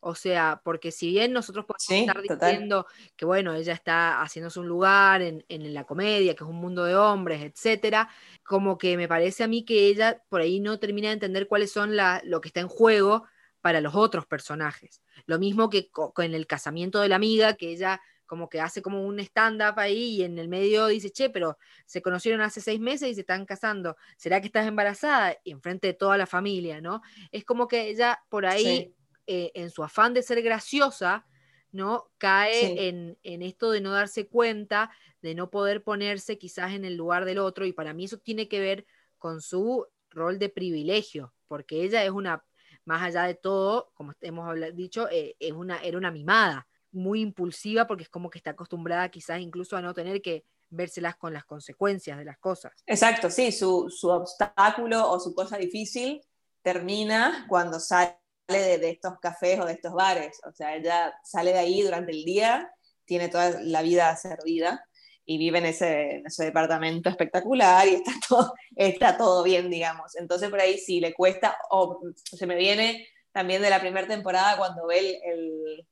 O sea, porque si bien nosotros podemos estar diciendo que, bueno, ella está haciéndose un lugar en, la comedia, que es un mundo de hombres, etcétera, como que me parece a mí que ella por ahí no termina de entender cuáles son la, lo que está en juego para los otros personajes. Lo mismo que con el casamiento de la amiga, que ella como que hace como un stand-up ahí y en el medio dice, che, pero se conocieron hace seis meses y se están casando, ¿será que estás embarazada? Y enfrente de toda la familia, ¿no? Es como que ella por ahí, eh, en su afán de ser graciosa, ¿no? Cae en, en, esto de no darse cuenta, de no poder ponerse quizás en el lugar del otro, y para mí eso tiene que ver con su rol de privilegio, porque ella es una, más allá de todo, como hemos dicho, eh, es una, era una mimada muy impulsiva porque es como que está acostumbrada quizás incluso a no tener que vérselas con las consecuencias de las cosas.
Exacto, sí, su, obstáculo o su cosa difícil termina cuando sale de, estos cafés o de estos bares. O sea, ella sale de ahí durante el día, tiene toda la vida servida y vive en ese, ese departamento espectacular y está todo, está todo bien, digamos. Entonces por ahí sí le cuesta, o se me viene también de la primera temporada cuando ve el,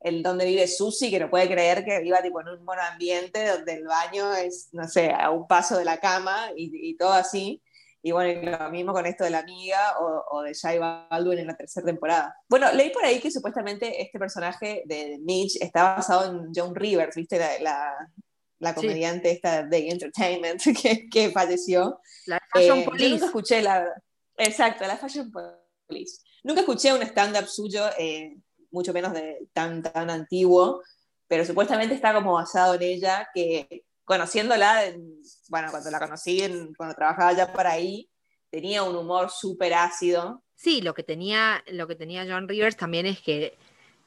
el donde vive Susie, que no puede creer que viva tipo en un buen ambiente donde el baño es, no sé, a un paso de la cama y, y todo así. Y bueno, lo mismo con esto de la amiga o, o de Shai Baldwin en la tercera temporada. Bueno, leí por ahí que supuestamente este personaje de Mitch está basado en Joan Rivers, ¿viste? La, la, la comediante esta de Entertainment que, que falleció.
La Fashion
Eh,
Police.
Yo nunca escuché la... Exacto, la Fashion Police. Nunca escuché un stand-up suyo, eh, mucho menos de tan, tan antiguo, pero supuestamente está como basado en ella, que conociéndola, en- bueno, cuando la conocí, en- cuando trabajaba ya por ahí, tenía un humor súper ácido.
Sí, lo que tenía, lo que tenía John Rivers también es que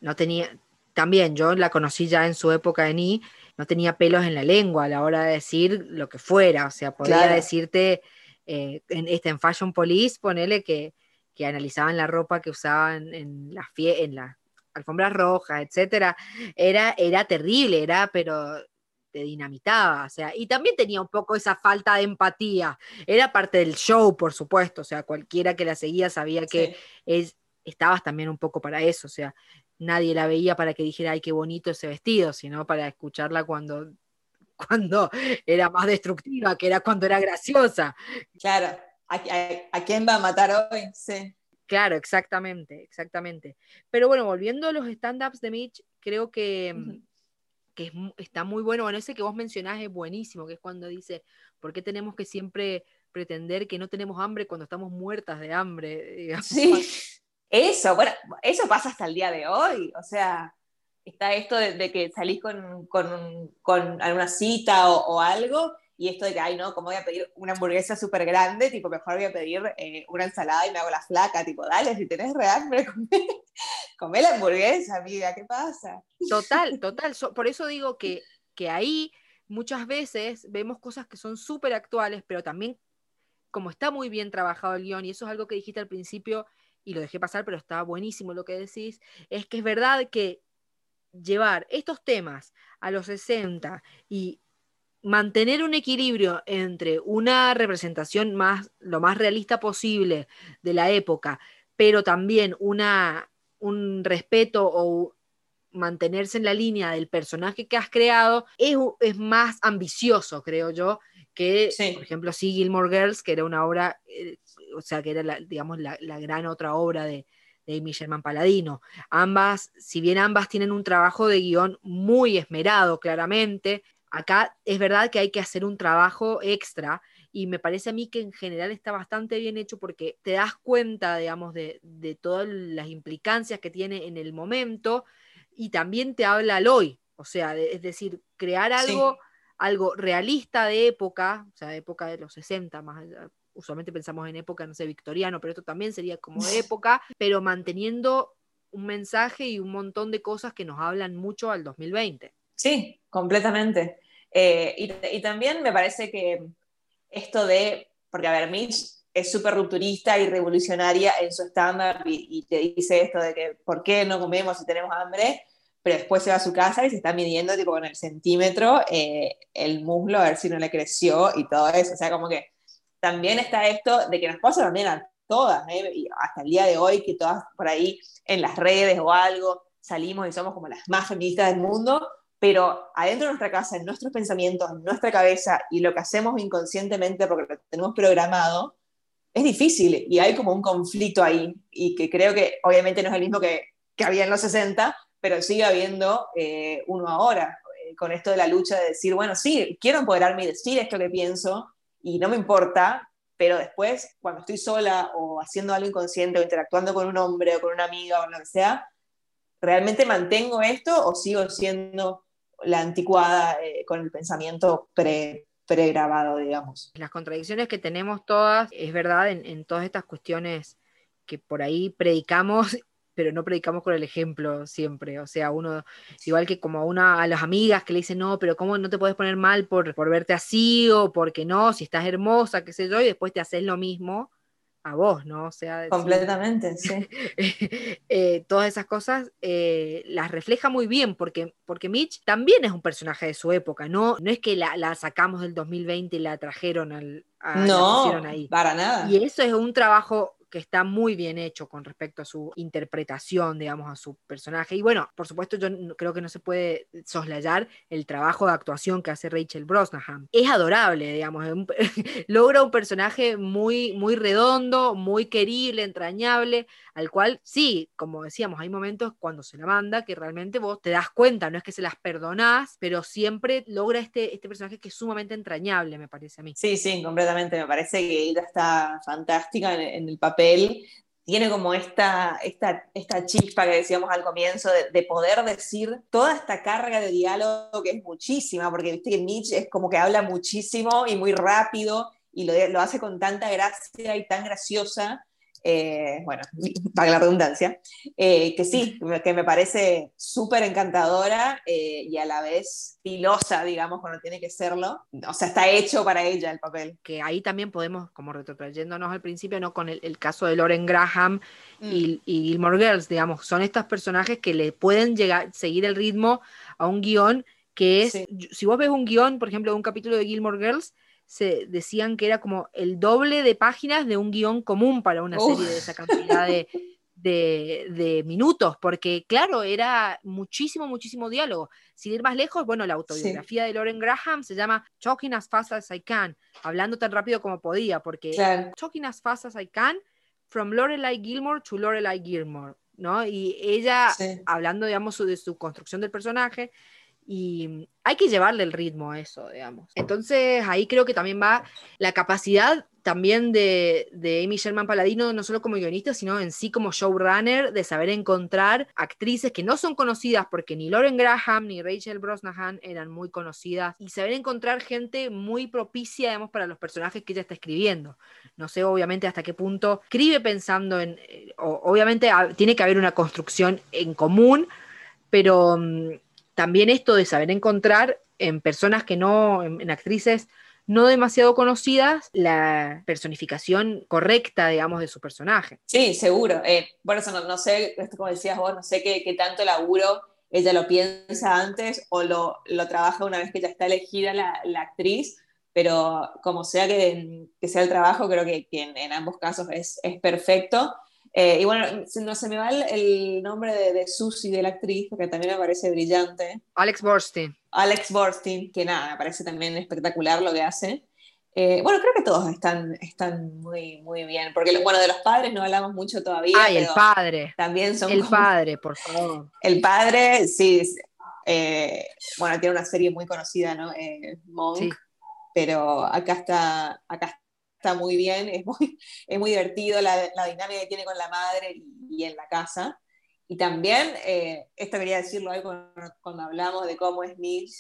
no tenía, también yo la conocí ya en su época en I, no tenía pelos en la lengua a la hora de decir lo que fuera, o sea, podía
Claro.
decirte eh, en, este, en Fashion Police, ponele que, que analizaban la ropa que usaban en las fie- en las alfombras rojas, etcétera, era, era terrible, era, pero te dinamitaba, o sea, y también tenía un poco esa falta de empatía, era parte del show, por supuesto, o sea, cualquiera que la seguía sabía que
Sí.
es, estabas también un poco para eso, o sea, nadie la veía para que dijera, ay, qué bonito ese vestido, sino para escucharla cuando, cuando era más destructiva, que era cuando era graciosa.
Claro, ¿a, a- a quién va a matar hoy? Sí.
Claro, exactamente, exactamente. Pero bueno, volviendo a los stand-ups de Mitch, creo que, mm, que es está muy bueno. Bueno, ese que vos mencionás es buenísimo, que es cuando dice, ¿por qué tenemos que siempre pretender que no tenemos hambre cuando estamos muertas de hambre? digamos?
Sí, eso, bueno, eso pasa hasta el día de hoy. O sea, está esto de, de que salís con, con, con alguna cita o, o algo, y esto de que, ay, no, ¿cómo voy a pedir una hamburguesa súper grande? Tipo, mejor voy a pedir eh, una ensalada y me hago la flaca. Tipo, dale, si tenés re hambre, comé, comé la hamburguesa, amiga, ¿qué pasa?
Total, total. So- por eso digo que, que ahí muchas veces vemos cosas que son súper actuales, pero también como está muy bien trabajado el guion, y eso es algo que dijiste al principio y lo dejé pasar, pero está buenísimo lo que decís, es que es verdad que llevar estos temas a los 60 y mantener un equilibrio entre una representación más, lo más realista posible de la época, pero también una, un respeto o mantenerse en la línea del personaje que has creado, es, es más ambicioso, creo yo, que,
Sí.
por ejemplo, sí, Gilmore Girls, que era una obra, eh, o sea, que era, la, digamos, la, la gran otra obra de, de Amy Sherman Paladino. Ambas, si bien ambas tienen un trabajo de guion muy esmerado, claramente, acá es verdad que hay que hacer un trabajo extra y me parece a mí que en general está bastante bien hecho porque te das cuenta, digamos, de, de todas las implicancias que tiene en el momento y también te habla al hoy, o sea, de- es decir, crear
Sí.
algo, algo realista de época, o sea, de época de los 60, más allá- usualmente pensamos en época, no sé, victoriano, pero esto también sería como de época, pero manteniendo un mensaje y un montón de cosas que nos hablan mucho al 2020.
Sí, completamente. Eh, y, también me parece que esto de, porque a ver, Mitch es súper rupturista y revolucionaria en su estándar y, te dice esto de que por qué no comemos si tenemos hambre, pero después se va a su casa y se está midiendo tipo con el centímetro eh, el muslo a ver si no le creció y todo eso. O sea, como que también está esto de que nos pasa también a todas, ¿eh? hasta el día de hoy, que todas por ahí en las redes o algo salimos y somos como las más feministas del mundo, pero adentro de nuestra casa, en nuestros pensamientos, en nuestra cabeza y lo que hacemos inconscientemente porque lo tenemos programado, es difícil y hay como un conflicto ahí y que creo que obviamente no es el mismo que, que había en los 60, pero sigue habiendo eh, uno ahora, eh, con esto de la lucha de decir, bueno, sí, quiero empoderarme y decir esto que pienso y no me importa, pero después, cuando estoy sola o haciendo algo inconsciente o interactuando con un hombre o con una amiga o lo que sea, ¿realmente mantengo esto o sigo siendo la anticuada eh, con el pensamiento pre, pregrabado, digamos?
Las contradicciones que tenemos todas, es verdad, en, todas estas cuestiones que por ahí predicamos, pero no predicamos con el ejemplo siempre. O sea, uno, igual que como a una, a las amigas que le dicen, no, pero ¿cómo no te puedes poner mal por, por verte así? O porque no, si estás hermosa, qué sé yo, y después te haces lo mismo a vos, ¿no? O sea,
Completamente, sí.
eh, todas esas cosas eh, las refleja muy bien, porque, porque Mitch también es un personaje de su época, no, no es que la, la sacamos del 2020 y la trajeron al, a,
No,
ahí.
para nada.
Y eso es un trabajo que está muy bien hecho con respecto a su interpretación, digamos, a su personaje. Y bueno, por supuesto, yo creo que no se puede soslayar el trabajo de actuación que hace Rachel Brosnahan. Es adorable, digamos, logra un personaje muy, muy redondo, muy querible, entrañable, al cual sí, como decíamos, hay momentos cuando se la manda que realmente vos te das cuenta, no es que se las perdonás, pero siempre logra este, este personaje que es sumamente entrañable, me parece a mí.
Sí, sí, completamente. Me parece que ella está fantástica en, el papel tiene como esta, esta, esta chispa que decíamos al comienzo de, poder decir toda esta carga de diálogo que es muchísima, porque viste que Mitch es como que habla muchísimo y muy rápido y lo, lo hace con tanta gracia y tan graciosa eh, bueno, para la redundancia, eh, que sí, que me parece súper encantadora eh, y a la vez filosa, digamos, cuando tiene que serlo. O sea, está hecho para ella el papel.
Que ahí también podemos, como retrotrayéndonos al principio, ¿no? Con el, caso de Lauren Graham y, mm. y, Gilmore Girls, digamos, son estos personajes que le pueden llegar, seguir el ritmo a un guion que es, si vos ves un guion, por ejemplo, de un capítulo de Gilmore Girls, se decían que era como el doble de páginas de un guion común para una serie de esa cantidad de, minutos, porque claro, era muchísimo, muchísimo diálogo. Sin ir más lejos, bueno, la autobiografía de Lauren Graham se llama Talking as Fast as I Can, hablando tan rápido como podía, porque Talking as Fast as I Can, from Lorelai Gilmore to Lorelai Gilmore, ¿no? Y ella, hablando, digamos, de su construcción del personaje, y hay que llevarle el ritmo a eso, digamos. Entonces ahí creo que también va la capacidad también de, de, Amy Sherman Paladino, no solo como guionista, sino en sí como showrunner, de saber encontrar actrices que no son conocidas, porque ni Lauren Graham ni Rachel Brosnahan eran muy conocidas, y saber encontrar gente muy propicia, digamos, para los personajes que ella está escribiendo. No sé, obviamente, hasta qué punto escribe pensando en, eh, obviamente ah, tiene que haber una construcción en común, pero mm, también esto de saber encontrar en personas que no, en, actrices no demasiado conocidas, la personificación correcta, digamos, de su personaje.
Sí, seguro. Eh, bueno, eso no, sé, como decías vos, no sé qué, tanto laburo ella lo piensa antes o lo, lo, trabaja una vez que ya está elegida la, actriz, pero como sea que, que, sea el trabajo, creo que, que en, en, ambos casos es, es perfecto. Eh, y bueno, no se me va el, nombre de, de Susie, de la actriz, porque también me parece brillante.
Alex Borstein.
Alex Borstein, que nada, me parece también espectacular lo que hace. Eh, bueno, creo que todos están, están muy, muy bien, porque bueno, de los padres no hablamos mucho todavía.
Ay, el padre.
También son
El padre, por favor.
El padre, sí, eh, bueno, tiene una serie muy conocida, ¿no? Monk, pero acá está, acá está muy bien, es muy, es muy divertido la, dinámica que tiene con la madre y, en la casa. Y también, eh, esto quería decirlo hoy cuando, hablamos de cómo es Mitch,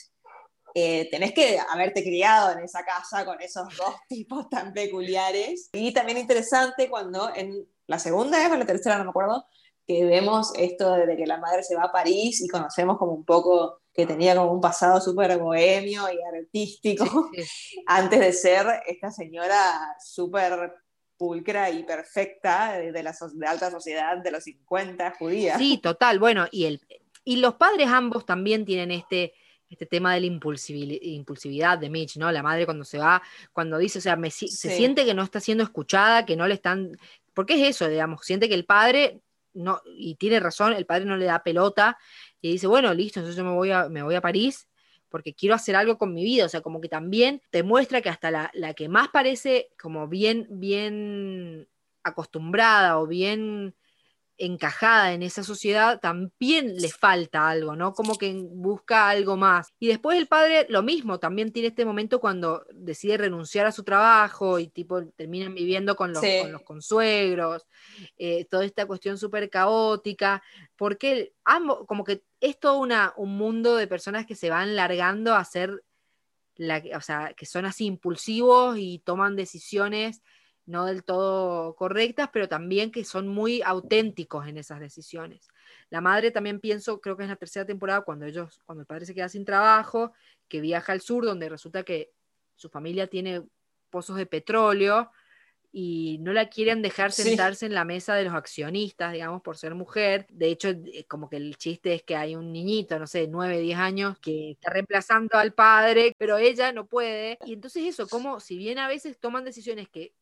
eh, tenés que haberte criado en esa casa con esos dos tipos tan peculiares. Y también interesante cuando en la segunda o la tercera, no me acuerdo, que vemos esto de que la madre se va a París y conocemos como un poco que tenía como un pasado súper bohemio y artístico, antes de ser esta señora súper pulcra y perfecta de, la de alta sociedad de los 50 judías.
Sí, total. Bueno, y, el, y los padres ambos también tienen este, este tema de la impulsividad de Mitch, ¿no? La madre cuando se va, cuando dice, o sea, se siente que no está siendo escuchada, que no le están... Porque es eso, digamos, siente que el padre, no, y tiene razón, el padre no le da pelota, y dice, bueno, listo, entonces yo me voy a, me voy a París porque quiero hacer algo con mi vida, o sea, como que también te muestra que hasta la, la que más parece como bien, bien acostumbrada o bien encajada en esa sociedad, también le falta algo, ¿no? Como que busca algo más. Y después el padre, lo mismo, también tiene este momento cuando decide renunciar a su trabajo y tipo terminan viviendo con los, con los consuegros, eh, toda esta cuestión súper caótica, porque ambos, como que es todo una, un mundo de personas que se van largando a ser, la, o sea, que son así impulsivos y toman decisiones no del todo correctas, pero también que son muy auténticos en esas decisiones. La madre también pienso, creo que es la tercera temporada, cuando ellos, cuando el padre se queda sin trabajo, que viaja al sur, donde resulta que su familia tiene pozos de petróleo y no la quieren dejar sentarse en la mesa de los accionistas, digamos, por ser mujer. De hecho, eh, como que el chiste es que hay un niñito, no sé, 9, 10 años, que está reemplazando al padre, pero ella no puede. Y entonces eso, como si bien a veces toman decisiones que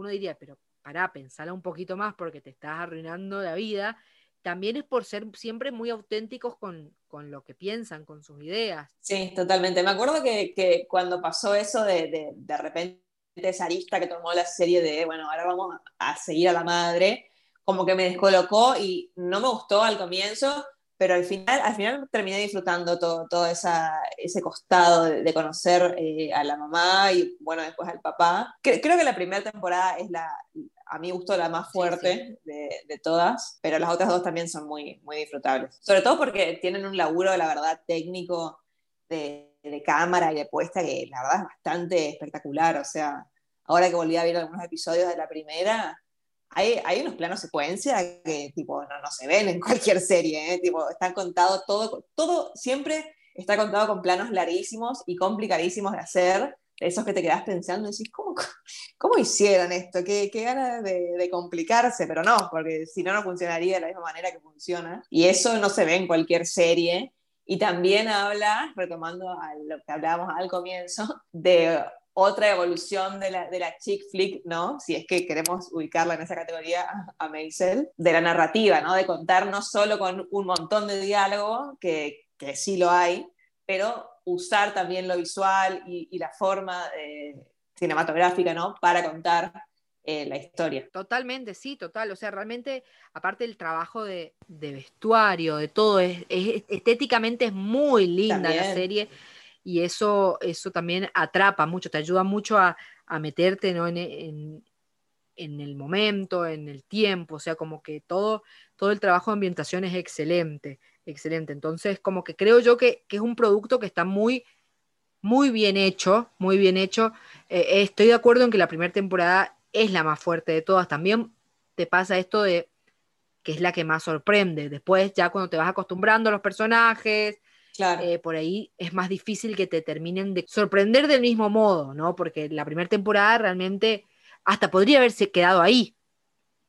uno diría, pero pará, pensala un poquito más porque te estás arruinando la vida, también es por ser siempre muy auténticos con, con lo que piensan, con sus ideas.
Sí, totalmente. Me acuerdo que, que cuando pasó eso de, de, de repente esa arista que tomó la serie de, bueno, ahora vamos a seguir a la madre, como que me descolocó y no me gustó al comienzo, pero al final, al final terminé disfrutando todo, todo esa, ese costado de, de conocer eh, a la mamá y bueno, después al papá. creo que la primera temporada es la, a mí gustó la más fuerte sí, sí. De, de, todas, pero las otras dos también son muy, muy disfrutables. Sobre todo porque tienen un laburo, la verdad, técnico de, de cámara y de puesta que la verdad es bastante espectacular. O sea, ahora que volví a ver algunos episodios de la primera, hay, hay, unos planos secuencia que tipo no, no se ven en cualquier serie, ¿eh? tipo, están contados todo, todo siempre está contado con planos larguísimos y complicadísimos de hacer, esos que te quedas pensando y decís, ¿cómo, cómo hicieron esto? ¿Qué, qué ganas de, de, complicarse? Pero no, porque si no, no funcionaría de la misma manera que funciona. Y eso no se ve en cualquier serie. Y también habla, retomando a lo que hablábamos al comienzo, de otra evolución de la, de la chick flick, ¿no? Si es que queremos ubicarla en esa categoría a, a Maisel, de la narrativa, ¿no? De contar no solo con un montón de diálogo, que, que sí lo hay, pero usar también lo visual y, y la forma eh, cinematográfica, ¿no? Para contar eh, la historia.
Totalmente, sí, total. O sea, realmente, aparte del trabajo de, de vestuario, de todo, es, es, estéticamente es muy linda también. la serie y eso, eso también atrapa mucho, te ayuda mucho a, a meterte ¿no? en, en, en, el momento, en el tiempo, o sea, como que todo, todo el trabajo de ambientación es excelente, excelente. Entonces, como que creo yo que, que es un producto que está muy, muy bien hecho, muy bien hecho. Eh, estoy de acuerdo en que la primera temporada es la más fuerte de todas. También te pasa esto de que es la que más sorprende. Después, ya cuando te vas acostumbrando a los personajes, Claro. Eh, por ahí es más difícil que te terminen de sorprender del mismo modo, ¿no? Porque la primera temporada realmente hasta podría haberse quedado ahí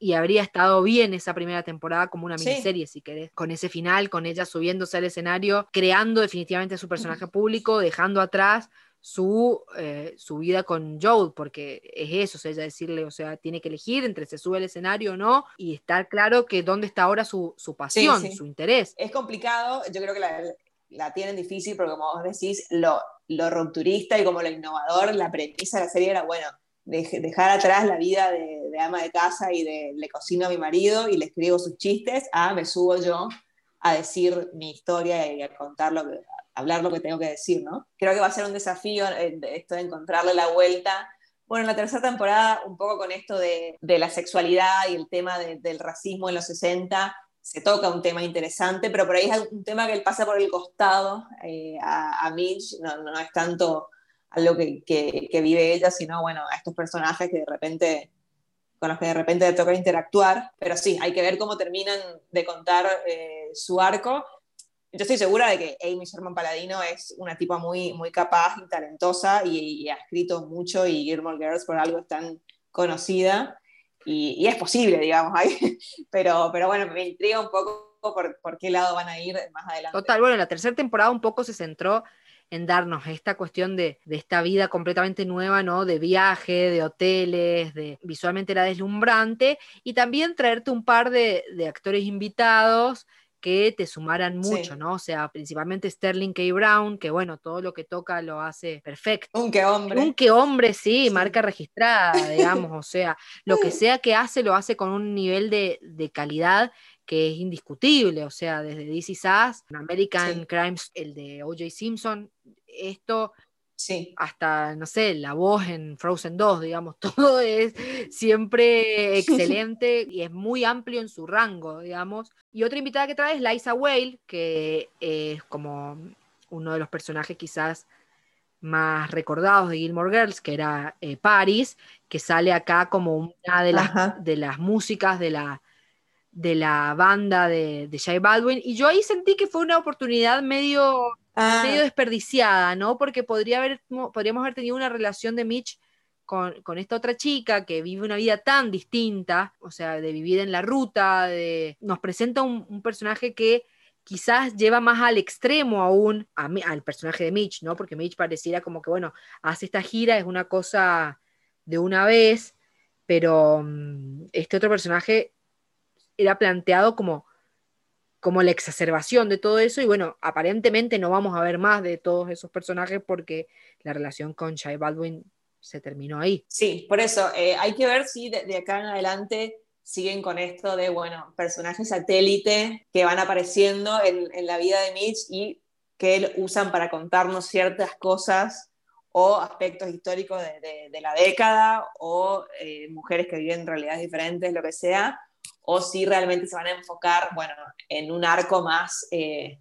y habría estado bien esa primera temporada como una miniserie, sí. si querés, con ese final, con ella subiéndose al escenario, creando definitivamente su personaje público, dejando atrás su, eh, su vida con Joel, porque es eso, o sea, ella decirle, o sea, tiene que elegir entre se sube al escenario o no, y estar claro que dónde está ahora su, su pasión, sí, sí. su interés.
Es complicado, yo creo que la, la tienen difícil porque como vos decís, lo, lo rupturista y como lo innovador, la premisa de la serie era, bueno, de, dejar atrás la vida de, ama de casa y de le cocino a mi marido y le escribo sus chistes, a me subo yo a decir mi historia y a contar lo que, hablar lo que tengo que decir, ¿no? Creo que va a ser un desafío esto de encontrarle la vuelta. Bueno, en la tercera temporada, un poco con esto de, de la sexualidad y el tema de, del racismo en los 60, se toca un tema interesante, pero por ahí es un tema que él pasa por el costado eh, a, a, Mitch, no, no, es tanto a lo que, que, vive ella, sino bueno, a estos personajes que de repente, con los que de repente le toca interactuar, pero sí, hay que ver cómo terminan de contar eh, su arco. Yo estoy segura de que Amy Sherman Paladino es una tipa muy, muy capaz y talentosa y, y ha escrito mucho y Gilmore Girls por algo es tan conocida y, es posible, digamos, ahí. Pero, pero bueno, me intriga un poco por, por, qué lado van a ir más adelante.
Total, bueno, la tercera temporada un poco se centró en darnos esta cuestión de, de, esta vida completamente nueva, ¿no? De viaje, de hoteles, de visualmente era deslumbrante, y también traerte un par de, de actores invitados que te sumaran mucho, sí. ¿no? O sea, principalmente Sterling K. Brown, que bueno, todo lo que toca lo hace perfecto.
Un que hombre.
Un que hombre, sí, sí. marca registrada, digamos, o sea, lo que sea que hace, lo hace con un nivel de, de calidad que es indiscutible, o sea, desde DC Sass, American sí. Crimes, el de O.J. Simpson, esto
Sí.
hasta, no sé, la voz en Frozen 2, digamos, todo es siempre excelente y es muy amplio en su rango, digamos. Y otra invitada que trae es Liza Whale, que es como uno de los personajes quizás más recordados de Gilmore Girls, que era eh, Paris, que sale acá como una de las, de las músicas de la, de la banda de, de Jay Baldwin. Y yo ahí sentí que fue una oportunidad medio ah. medio desperdiciada, ¿no? Porque podría haber, podríamos haber tenido una relación de Mitch con, con, esta otra chica que vive una vida tan distinta, o sea, de vivir en la ruta, de... nos presenta un, un personaje que quizás lleva más al extremo aún a, al personaje de Mitch, ¿no? Porque Mitch pareciera como que, bueno, hace esta gira, es una cosa de una vez, pero mm, este otro personaje era planteado como, como la exacerbación de todo eso y bueno, aparentemente no vamos a ver más de todos esos personajes porque la relación con Shai Baldwin se terminó ahí.
Sí, por eso eh, hay que ver si de, acá en adelante siguen con esto de, bueno, personajes satélite que van apareciendo en, la vida de Mitch y que usan para contarnos ciertas cosas o aspectos históricos de, la década o eh, mujeres que viven realidades diferentes, lo que sea, o si realmente se van a enfocar, bueno, en un arco más eh,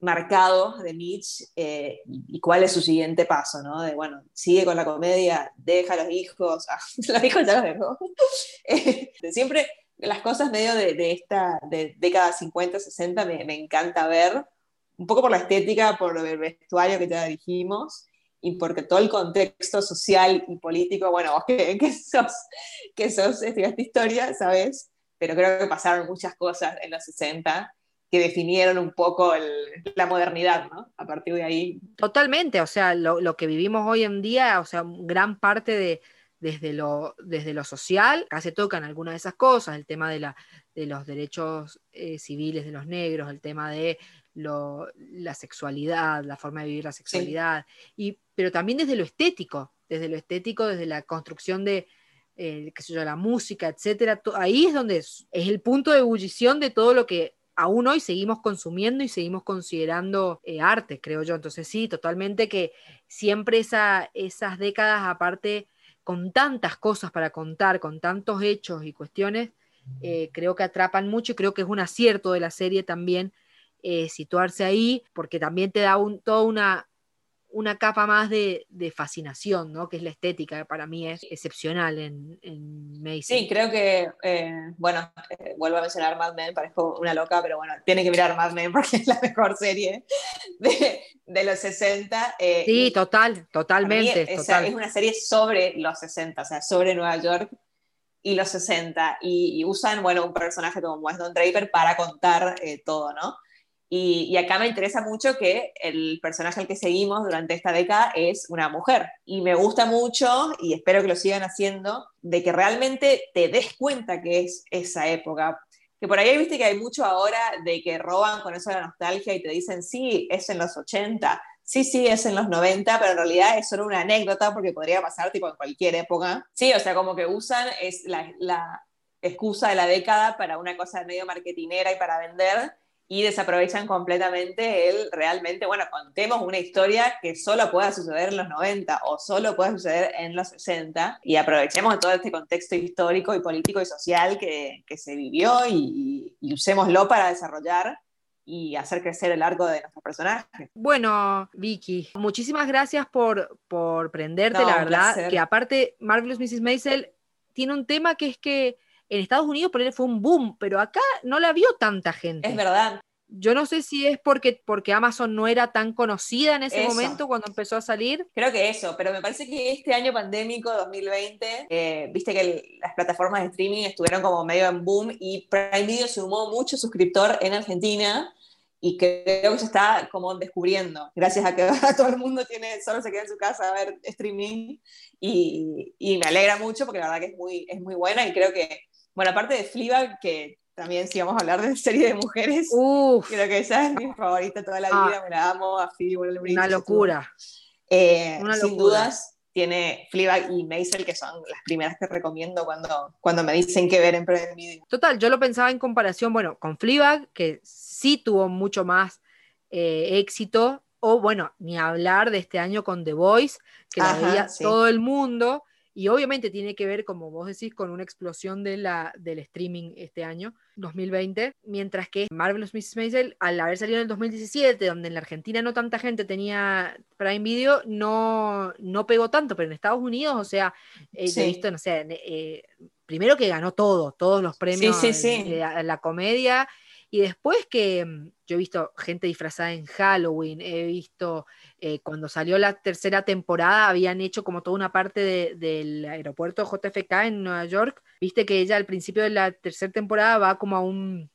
marcado de Mitch eh, y cuál es su siguiente paso, ¿no? De, bueno, sigue con la comedia, deja a los hijos, ah, los hijos ya los dejó. Eh, siempre las cosas medio de, esta de década 50, 60 me, me, encanta ver, un poco por la estética, por el vestuario que ya dijimos, y porque todo el contexto social y político, bueno, vos que, que sos, que sos, estudiaste historia, ¿sabes? pero creo que pasaron muchas cosas en los 60 que definieron un poco la modernidad, ¿no? A partir de ahí.
Totalmente, o sea, lo, que vivimos hoy en día, o sea, gran parte de, desde lo, desde lo social, acá se tocan algunas de esas cosas, el tema de, la, de los derechos eh, civiles de los negros, el tema de la sexualidad, la forma de vivir la sexualidad, y, pero también desde lo estético, desde lo estético, desde la construcción de, eh, qué sé yo, la música, etcétera. Ahí es donde es, el punto de ebullición de todo lo que aún hoy seguimos consumiendo y seguimos considerando eh, arte, creo yo. Entonces sí, totalmente que siempre esa, esas décadas, aparte, con tantas cosas para contar, con tantos hechos y cuestiones, eh, creo que atrapan mucho y creo que es un acierto de la serie también situarse ahí, porque también te da un, toda una, una capa más de, fascinación, ¿no? Que es la estética, que para mí es excepcional en, en Mason.
Sí, creo que, eh, bueno, eh, vuelvo a mencionar Mad Men, parezco una loca, pero bueno, tiene que mirar Mad Men porque es la mejor serie de, los 60.
Eh, sí, total, totalmente.
Es, es una serie sobre los 60, o sea, sobre Nueva York y los 60, y, usan, bueno, un personaje como Wes Don Draper para contar todo, ¿no? Y, acá me interesa mucho que el personaje al que seguimos durante esta década es una mujer. Y me gusta mucho, y espero que lo sigan haciendo, de que realmente te des cuenta que es esa época. Que por ahí viste que hay mucho ahora de que roban con eso la nostalgia y te dicen, sí, es en los 80, sí, sí, es en los 90, pero en realidad es solo una anécdota porque podría pasar tipo en cualquier época. Sí, o sea, como que usan es la, la excusa de la década para una cosa medio marketinera y para vender y desaprovechan completamente el realmente, bueno, contemos una historia que solo pueda suceder en los 90 o solo pueda suceder en los 60 y aprovechemos todo este contexto histórico y político y social que, que se vivió y, y, usémoslo para desarrollar y hacer crecer el arco de nuestros personajes.
Bueno, Vicky, muchísimas gracias por, por prenderte, la verdad, que aparte Marvelous Mrs. Maisel tiene un tema que es que en Estados Unidos por él fue un boom, pero acá no la vio tanta gente.
Es verdad.
Yo no sé si es porque, porque Amazon no era tan conocida en ese momento cuando empezó a salir.
Creo que eso, pero me parece que este año pandémico, 2020, eh, viste que las plataformas de streaming estuvieron como medio en boom y Prime Video sumó mucho suscriptor en Argentina y creo que se está como descubriendo, gracias a que todo el mundo tiene, solo se queda en su casa a ver streaming y, y me alegra mucho porque la verdad que es muy, es muy buena y creo que bueno, aparte de Fleabag, que también si vamos a hablar de serie de mujeres, creo que esa es mi favorita toda la vida, ah. me la amo, a Phoebe
Waller-Bridge. Una locura.
Eh, sin dudas, tiene Fleabag y Maisel, que son las primeras que recomiendo cuando, cuando me dicen qué ver en Prime Video.
Total, yo lo pensaba en comparación, bueno, con Fleabag, que sí tuvo mucho más eh, éxito, o bueno, ni hablar de este año con The Voice, que la veía todo el mundo, y obviamente tiene que ver, como vos decís, con una explosión de la, del streaming este año, 2020, mientras que Marvelous Mrs. Maisel, al haber salido en el 2017, donde en la Argentina no tanta gente tenía Prime Video, no, no pegó tanto, pero en Estados Unidos, o sea, eh, he visto, no sé, eh, primero que ganó todo, todos los premios de la comedia, y después que mm, yo he visto gente disfrazada en Halloween, he visto eh, cuando salió la tercera temporada, habían hecho como toda una parte del aeropuerto JFK en Nueva York. Viste que ella al principio de la tercera temporada va como a un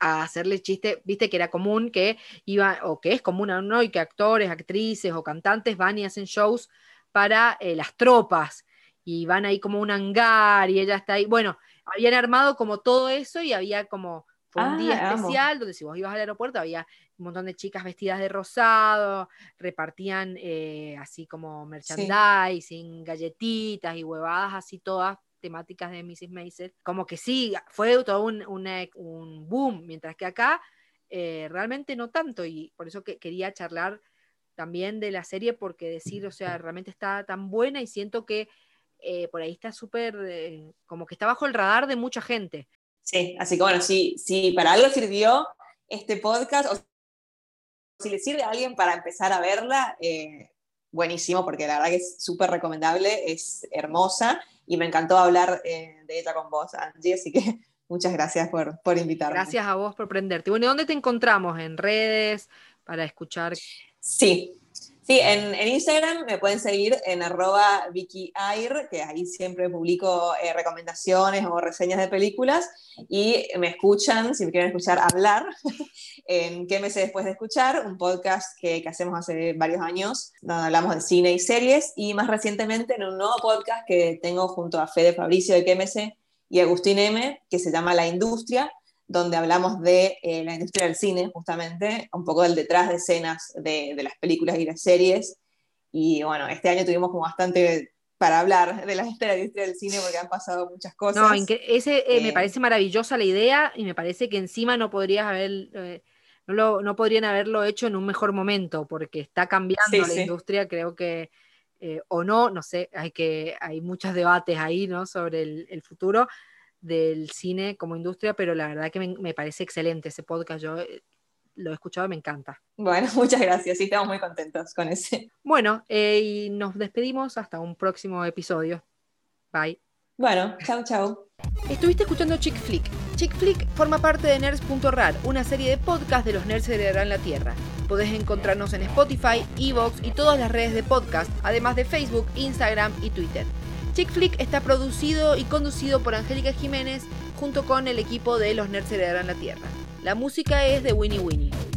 hacerle chiste, viste que era común que iba, o que es común ¿no? Y que actores, actrices o cantantes van y hacen shows para eh, las tropas y van ahí como un hangar y ella está ahí. Bueno, habían armado como todo eso y había como fue un día
Ah, amo.
especial donde si vos ibas al aeropuerto había un montón de chicas vestidas de rosado, repartían eh, así como merchandising, galletitas y huevadas así todas temáticas de Mrs. Maisel. Como que sí, fue todo un, un boom, mientras que acá eh, realmente no tanto y por eso que quería charlar también de la serie porque decir, o sea, realmente está tan buena y siento que eh, por ahí está súper, eh, como que está bajo el radar de mucha gente.
Sí, así que bueno, si, si para algo sirvió este podcast, o si le sirve a alguien para empezar a verla, eh, buenísimo, porque la verdad que es súper recomendable, es hermosa y me encantó hablar eh, de ella con vos, Angie, así que muchas gracias por, por invitarme.
Gracias a vos por prenderte. Bueno, ¿y dónde te encontramos? ¿En redes? Para escuchar.
Sí, sí, en, en Instagram me pueden seguir en arroba Vicky Air, que ahí siempre publico eh, recomendaciones o reseñas de películas, y me escuchan, si me quieren escuchar hablar, en ¿Qué después de escuchar? Un podcast que, que hacemos hace varios años, donde hablamos de cine y series, y más recientemente en un nuevo podcast que tengo junto a Fede Fabricio de ¿Qué y Agustín M, que se llama La Industria, donde hablamos de eh, la industria del cine, justamente, un poco del detrás de escenas de, de, las películas y las series. Y bueno, este año tuvimos como bastante para hablar de la, de la industria del cine porque han pasado muchas cosas.
No, ese eh, me parece maravillosa la idea y me parece que encima no podrías haber, eh, no, lo, no, podrían haberlo hecho en un mejor momento porque está cambiando sí, la sí. industria, creo que eh, o no, no sé, hay que hay muchos debates ahí, ¿no? Sobre el, el futuro del cine como industria, pero la verdad que me, me, parece excelente ese podcast. Yo eh, lo he escuchado y me encanta.
Bueno, muchas gracias. Sí, estamos muy contentos con ese.
Bueno, eh, y nos despedimos hasta un próximo episodio. Bye.
Bueno, chau, chau.
Estuviste escuchando Chick Flick. Chick Flick forma parte de Nerds.rar, una serie de podcasts de los nerds heredarán la Tierra. Podés encontrarnos en Spotify, Evox y todas las redes de podcast, además de Facebook, Instagram y Twitter. Chick Flick está producido y conducido por Angélica Jiménez junto con el equipo de Los Nerds Heredarán la Tierra. La música es de Winnie Winnie.